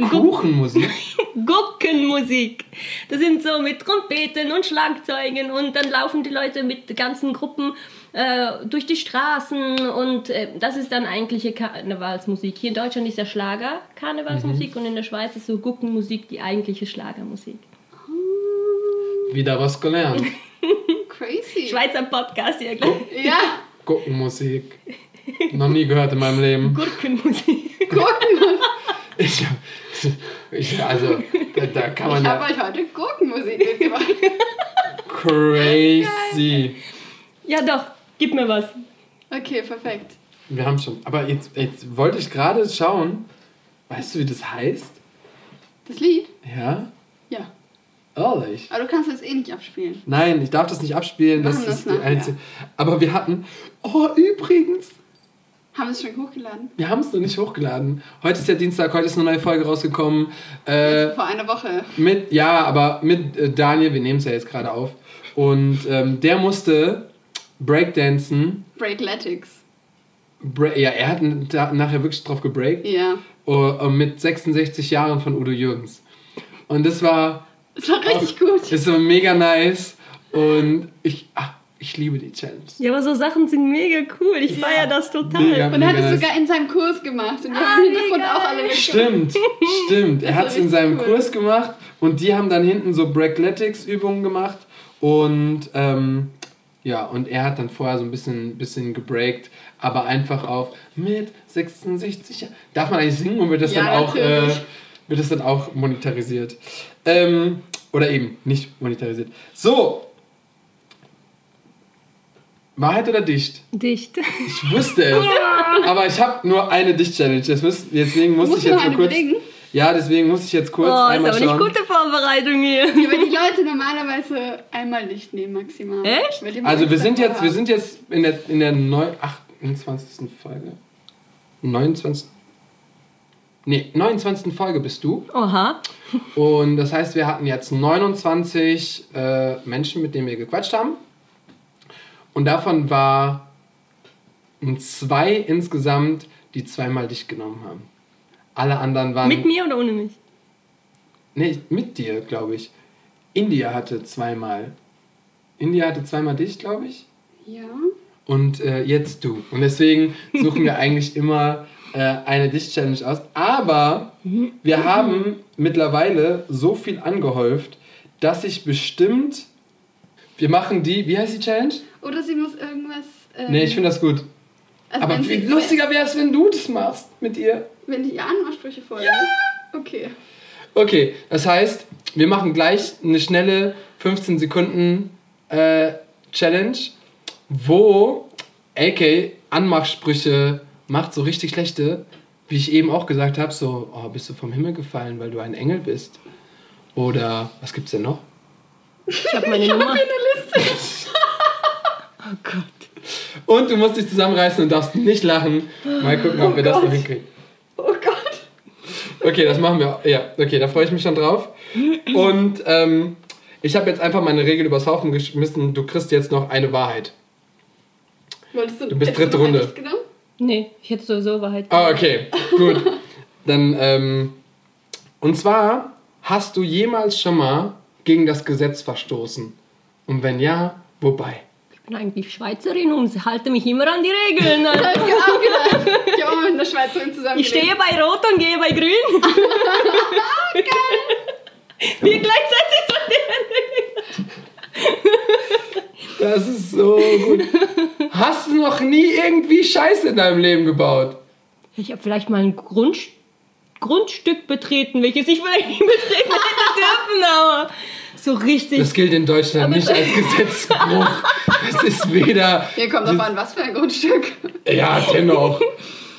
Kuchenmusik? Guckenmusik. Das sind so mit Trompeten und Schlagzeugen und dann laufen die Leute mit ganzen Gruppen äh, durch die Straßen und äh, das ist dann eigentliche Karnevalsmusik. Hier in Deutschland ist ja Schlager Karnevalsmusik und in der Schweiz ist so Guckenmusik die eigentliche Schlagermusik. Wieder was gelernt. Crazy. Schweizer Podcast hier gleich. Ja, Guckenmusik. Noch nie gehört in meinem Leben. Gurkenmusik. Gurken. Ich, ich, also, da, da kann man Ich habe ja euch heute Gurkenmusik mitgebracht. crazy. Ja doch, gib mir was. Okay, perfekt. Wir haben schon. Aber jetzt, jetzt wollte ich gerade schauen. Weißt du, wie das heißt? Das Lied? Ja? Ja. Ehrlich? Aber du kannst es eh nicht abspielen. Nein, ich darf das nicht abspielen. Das das ist die einzige. Aber wir hatten. Oh, übrigens. Haben wir es schon hochgeladen? Wir haben es noch nicht hochgeladen. Heute ist ja Dienstag, heute ist eine neue Folge rausgekommen. Äh, Vor einer Woche. mit, ja, aber mit äh, Daniel, wir nehmen es ja jetzt gerade auf. Und ähm, der musste Breakdancen. Breakletics. Bra ja, er hat da nachher wirklich drauf gebreakt. Ja. äh, mit 66 Jahren von Udo Jürgens. Und das war Es war richtig gut. Ist so mega nice. Und ich, ach, ich liebe die Challenge. Ja, aber so Sachen sind mega cool. Ich feiere das total. Mega. Und er hat es nice. sogar in seinem Kurs gemacht. Und wir Ah, haben im Hintergrund mega. auch alle mitgemacht. Stimmt, stimmt. Er Das hat war es in seinem cool. Kurs gemacht und die haben dann hinten so Breakletics-Übungen gemacht und ähm, ja, und er hat dann vorher so ein bisschen, bisschen gebreakt, aber einfach auf mit 66 Jahren. Darf man eigentlich singen und wird das Ja, dann auch, äh, wird das dann auch monetarisiert? Ähm, oder eben nicht monetarisiert. So. Wahrheit oder dicht? Dicht. Ich wusste es. aber ich habe nur eine Dicht-Challenge. Deswegen muss ich jetzt mal kurz. belegen? Ja, deswegen muss ich jetzt kurz Oh, ist einmal aber nicht schauen. gute Vorbereitung hier. Ja, weil die Leute normalerweise einmal Licht nehmen, maximal. Echt? Also wir sind jetzt, wir sind jetzt in der, in der neu- 28. Folge. 29. Nee, 29. Folge bist du. Oha. Und das heißt, wir hatten jetzt 29 äh, Menschen, mit denen wir gequatscht haben. Und davon war ein zwei insgesamt, die zweimal dich genommen haben. Alle anderen waren. Mit mir oder ohne mich? Nee, mit dir, glaube ich. India hatte zweimal. India hatte zweimal dich, glaube ich. Ja. Und äh, jetzt du. Und deswegen suchen wir eigentlich immer äh, eine Dicht-Challenge aus. Aber wir haben mittlerweile so viel angehäuft, dass ich bestimmt. Wir machen die. Wie heißt die Challenge? Oder sie muss irgendwas. Ähm, Nee, ich finde das gut. Also Aber sie, lustiger wäre es, wenn du das machst mit ihr. Wenn die Ansprüche vorliest. Okay. Okay, das heißt, wir machen gleich eine schnelle 15 Sekunden äh, Challenge, wo AK Anmachsprüche macht, so richtig schlechte, wie ich eben auch gesagt habe, so, oh, bist du vom Himmel gefallen, weil du ein Engel bist? Oder was gibt's denn noch? Ich habe meine Nummer. oh Gott. Und du musst dich zusammenreißen und darfst nicht lachen. Mal gucken, ob wir das noch Gott. hinkriegen. Oh Gott. Okay, das machen wir. Ja, okay, da freue ich mich schon drauf. Und ähm, ich habe jetzt einfach meine Regel übers Haufen geschmissen. Du kriegst jetzt noch eine Wahrheit. Wolltest du, Du bist hättest dritte noch Runde. Genommen? Nee, ich hätte sowieso Wahrheit. Ah, okay, gut. Dann, ähm, und zwar, hast du jemals schon mal gegen das Gesetz verstoßen? Und wenn ja, wobei? Ich bin eigentlich Schweizerin und halte mich immer an die Regeln. Mir auch gedacht. Ich habe mit einer Schweizerin zusammen Ich stehe bei Rot und gehe bei Grün. Wir gleichzeitig so. Das ist so gut. Hast du noch nie irgendwie Scheiße in deinem Leben gebaut? Ich habe vielleicht mal ein Grund, Grundstück betreten, welches ich vielleicht nicht betreten hätte dürfen, aber so richtig. Das gilt in Deutschland nicht als Gesetzbruch. Das ist weder. Hier kommt drauf an, was für ein Grundstück. Ja, dennoch. Oh,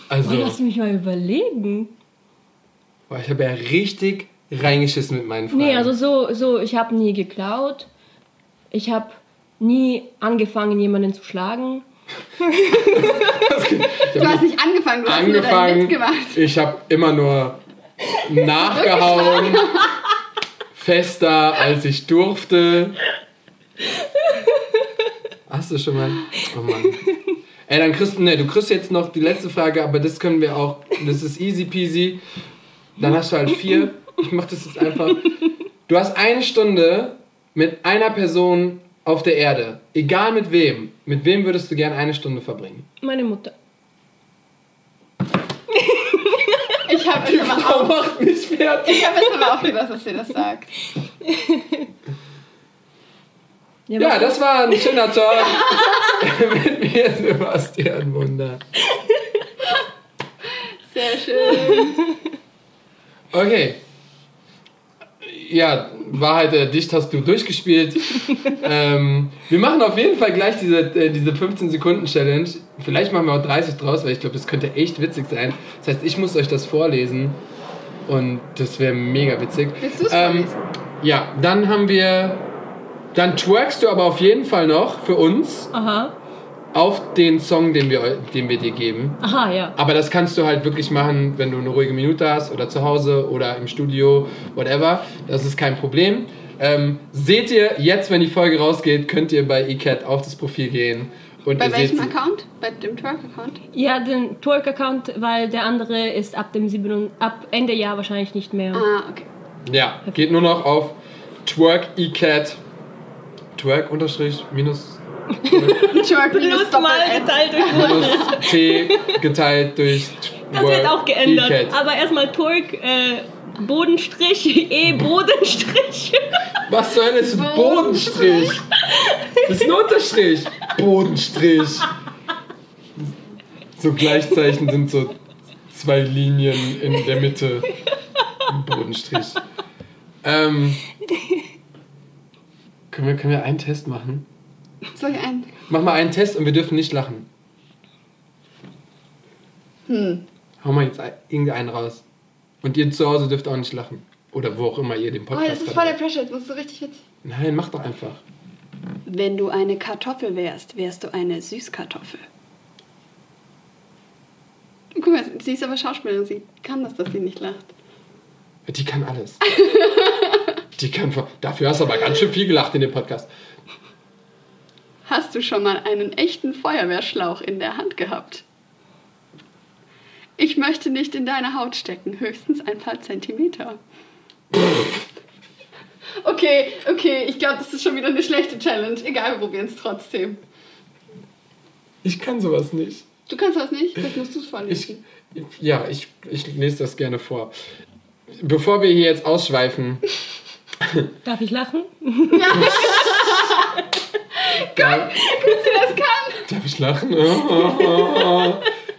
Also, lass mich mal überlegen. boah, ich habe ja richtig reingeschissen mit meinen Fragen. Nee, also so, so ich habe nie geklaut. Ich habe nie angefangen, jemanden zu schlagen. Du hast nicht angefangen, du hast nur dein angefangen. mitgemacht. Ich habe immer nur nachgehauen. Fester, als ich durfte. Hast du schon mal? Oh Mann. Ey, dann kriegst du, ne, du kriegst jetzt noch die letzte Frage, aber das können wir auch, das ist easy peasy. Dann hast du halt vier. Ich mach das jetzt einfach. Du hast eine Stunde mit einer Person auf der Erde. Egal mit wem. Mit wem würdest du gerne eine Stunde verbringen? Meine Mutter. Ich habe jetzt, aber auch- macht mich fertig. ich hab jetzt aber auch gedacht, dass ihr das sagt. Ja, was- das war ein schöner Talk mit mir, Sebastian Wunder. Sehr schön. Okay. Ja, Wahrheit oder Dicht hast du durchgespielt. ähm, wir machen auf jeden Fall gleich diese, äh, diese 15-Sekunden-Challenge. Vielleicht machen wir auch 30 draus, weil ich glaube, das könnte echt witzig sein. Das heißt, ich muss euch das vorlesen. Und das wäre mega witzig. Willst du es Ähm? Ja, dann haben wir. Dann twerkst du aber auf jeden Fall noch für uns Aha. Auf den Song, den wir, den wir dir geben. Aha, ja. Aber das kannst du halt wirklich machen, wenn du eine ruhige Minute hast oder zu Hause oder im Studio, whatever. Das ist kein Problem. Ähm, seht ihr jetzt, wenn die Folge rausgeht, könnt ihr bei eCat auf das Profil gehen. Und Bei welchem Account? Bei dem Twerk-Account? Ja, den Twerk-Account, weil der andere ist ab dem 7, ab Ende Jahr wahrscheinlich nicht mehr. Ah, okay. Ja, geht nur noch auf Twerk eCat. Twerk unterstrich minus, Twerk Plus mal geteilt durch minus T geteilt durch Das wird auch geändert. eCat. Aber erstmal Turk, äh, Bodenstrich, E, Bodenstrich. Was ist ein Bodenstrich? Das ist ein Unterstrich. Bodenstrich. So Gleichzeichen sind so zwei Linien in der Mitte. Bodenstrich. Ähm, können, wir, können wir einen Test machen? Soll ich einen? Mach mal einen Test und wir dürfen nicht lachen. Hm. Hau mal jetzt ein- irgendeinen raus. Und ihr zu Hause dürft auch nicht lachen. Oder wo auch immer ihr den Oh, Podcast das ist voll der. Pressure. Jetzt musst du richtig witzig. Nein, mach doch einfach. Wenn du eine Kartoffel wärst, wärst du eine Süßkartoffel. Guck mal, sie ist aber Schauspielerin. Sie kann das, dass sie nicht lacht. Die kann alles. Die kann. Dafür hast du aber ganz schön viel gelacht in dem Podcast. Hast du schon mal einen echten Feuerwehrschlauch in der Hand gehabt? Ich möchte nicht in deine Haut stecken, höchstens ein paar Zentimeter. Okay, okay, ich glaube, das ist schon wieder eine schlechte Challenge. Egal, wir probieren es trotzdem. Ich kann sowas nicht. Du kannst das nicht? Das musst du es Ich, vorlesen. ja, ich, ich lese das gerne vor. Bevor wir hier jetzt ausschweifen, Darf ich lachen? darf, Sie das kann! darf ich lachen?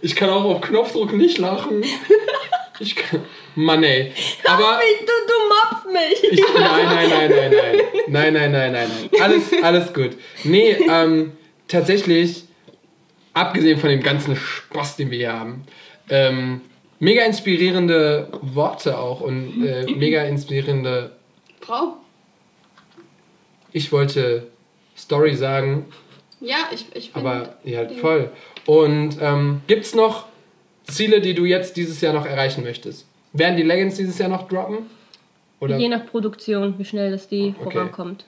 Ich kann auch auf Knopfdruck nicht lachen. Ich kann. Mann, ey. Aber. Du, du mobst mich. Ich, nein, nein, nein, nein, nein. Nein, nein, nein, nein, nein. Alles, alles gut. Nee, ähm, tatsächlich, abgesehen von dem ganzen Spaß, den wir hier haben, ähm, mega inspirierende Worte auch und äh, mega inspirierende. Frau? Ich wollte Story sagen, Ja, ich, ich finde. aber ja, voll. Und ähm, gibt's noch Ziele, die du jetzt dieses Jahr noch erreichen möchtest? Werden die Legends dieses Jahr noch droppen? Oder? Je nach Produktion, wie schnell das die Okay. vorankommt.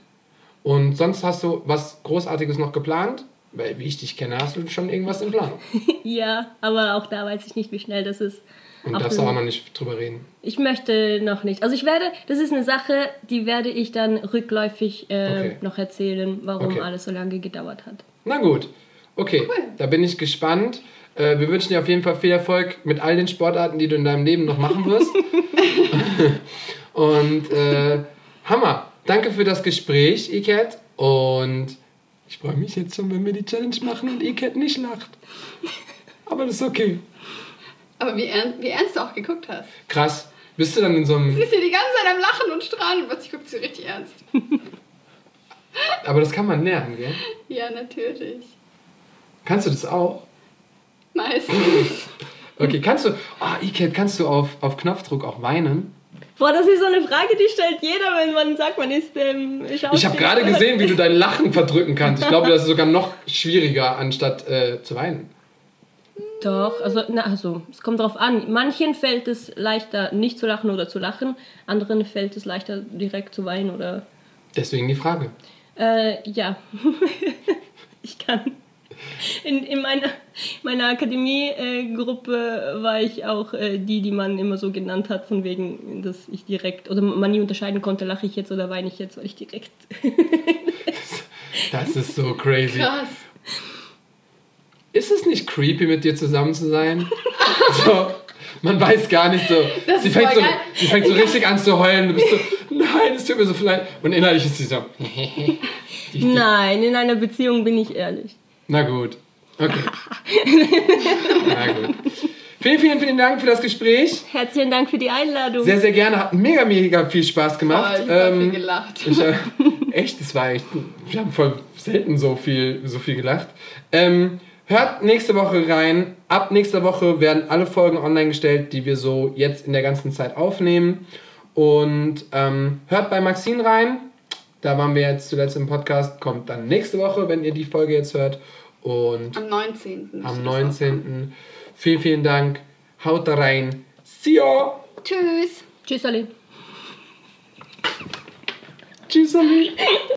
Und sonst hast du was Großartiges noch geplant? Weil, wie ich dich kenne, hast du schon irgendwas in Planung. Ja, aber auch da weiß ich nicht, wie schnell das ist. Und Auch darfst auch noch nicht drüber reden. Ich möchte noch nicht. Also ich werde, das ist eine Sache, die werde ich dann rückläufig äh, Okay. noch erzählen, warum Okay. alles so lange gedauert hat. Na gut. Okay, da bin ich gespannt. Äh, wir wünschen dir auf jeden Fall viel Erfolg mit all den Sportarten, die du in deinem Leben noch machen wirst. Und äh, Hammer. Danke für das Gespräch, Iket. Und ich freue mich jetzt schon, wenn wir die Challenge machen und Iket nicht lacht. Aber das ist okay. Aber wie ernst, wie ernst du auch geguckt hast. Krass. Bist du dann in so einem. Sie ist hier die ganze Zeit am Lachen und Strahlen und plötzlich guckt sie richtig ernst. Aber das kann man lernen, gell? Ja, natürlich. Kannst du das auch? Meistens. Okay, kannst du. Ah, Iket, kannst du auf, auf Knopfdruck auch weinen? Boah, das ist so eine Frage, die stellt jeder, wenn man sagt, man ist ähm. Ich habe gerade gesehen, wie du dein Lachen verdrücken kannst. Ich glaube, das ist sogar noch schwieriger, anstatt äh, zu weinen. Doch, also, na, also, es kommt drauf an. Manchen fällt es leichter, nicht zu lachen oder zu lachen. Anderen fällt es leichter, direkt zu weinen oder. Deswegen die Frage. Äh, ja. ich kann. In, in meiner, meiner Akademiegruppe war ich auch äh, die, die man immer so genannt hat, von wegen, dass ich direkt, oder man nie unterscheiden konnte, lache ich jetzt oder weine ich jetzt, weil ich direkt. Das ist so crazy. Krass. Ist es nicht creepy, mit dir zusammen zu sein? so, man weiß gar nicht so. Das Sie fängt, so geil. sie fängt so richtig an zu heulen. Du bist so, nein, es tut mir so leid. Und innerlich ist sie so. Nein, in einer Beziehung bin ich ehrlich. Na gut. Okay. Na gut. Vielen, vielen, vielen Dank für das Gespräch. Herzlichen Dank für die Einladung. Sehr, sehr gerne. Hat mega, mega viel Spaß Oh, gemacht. ich hab viel Ähm, gelacht. Ich, äh, echt, das war echt. Wir haben voll selten so viel, so viel gelacht. Ähm, hört nächste Woche rein. Ab nächster Woche werden alle Folgen online gestellt, die wir so jetzt in der ganzen Zeit aufnehmen. Und ähm, hört bei Maxine rein. Da waren wir jetzt zuletzt im Podcast. Kommt dann nächste Woche, wenn ihr die Folge jetzt hört. Und Am 19. müsste am das rauskommen. 19. Vielen, vielen Dank. Haut da rein. See ya. Tschüss. Tschüss, Ali. Tschüss, Ali.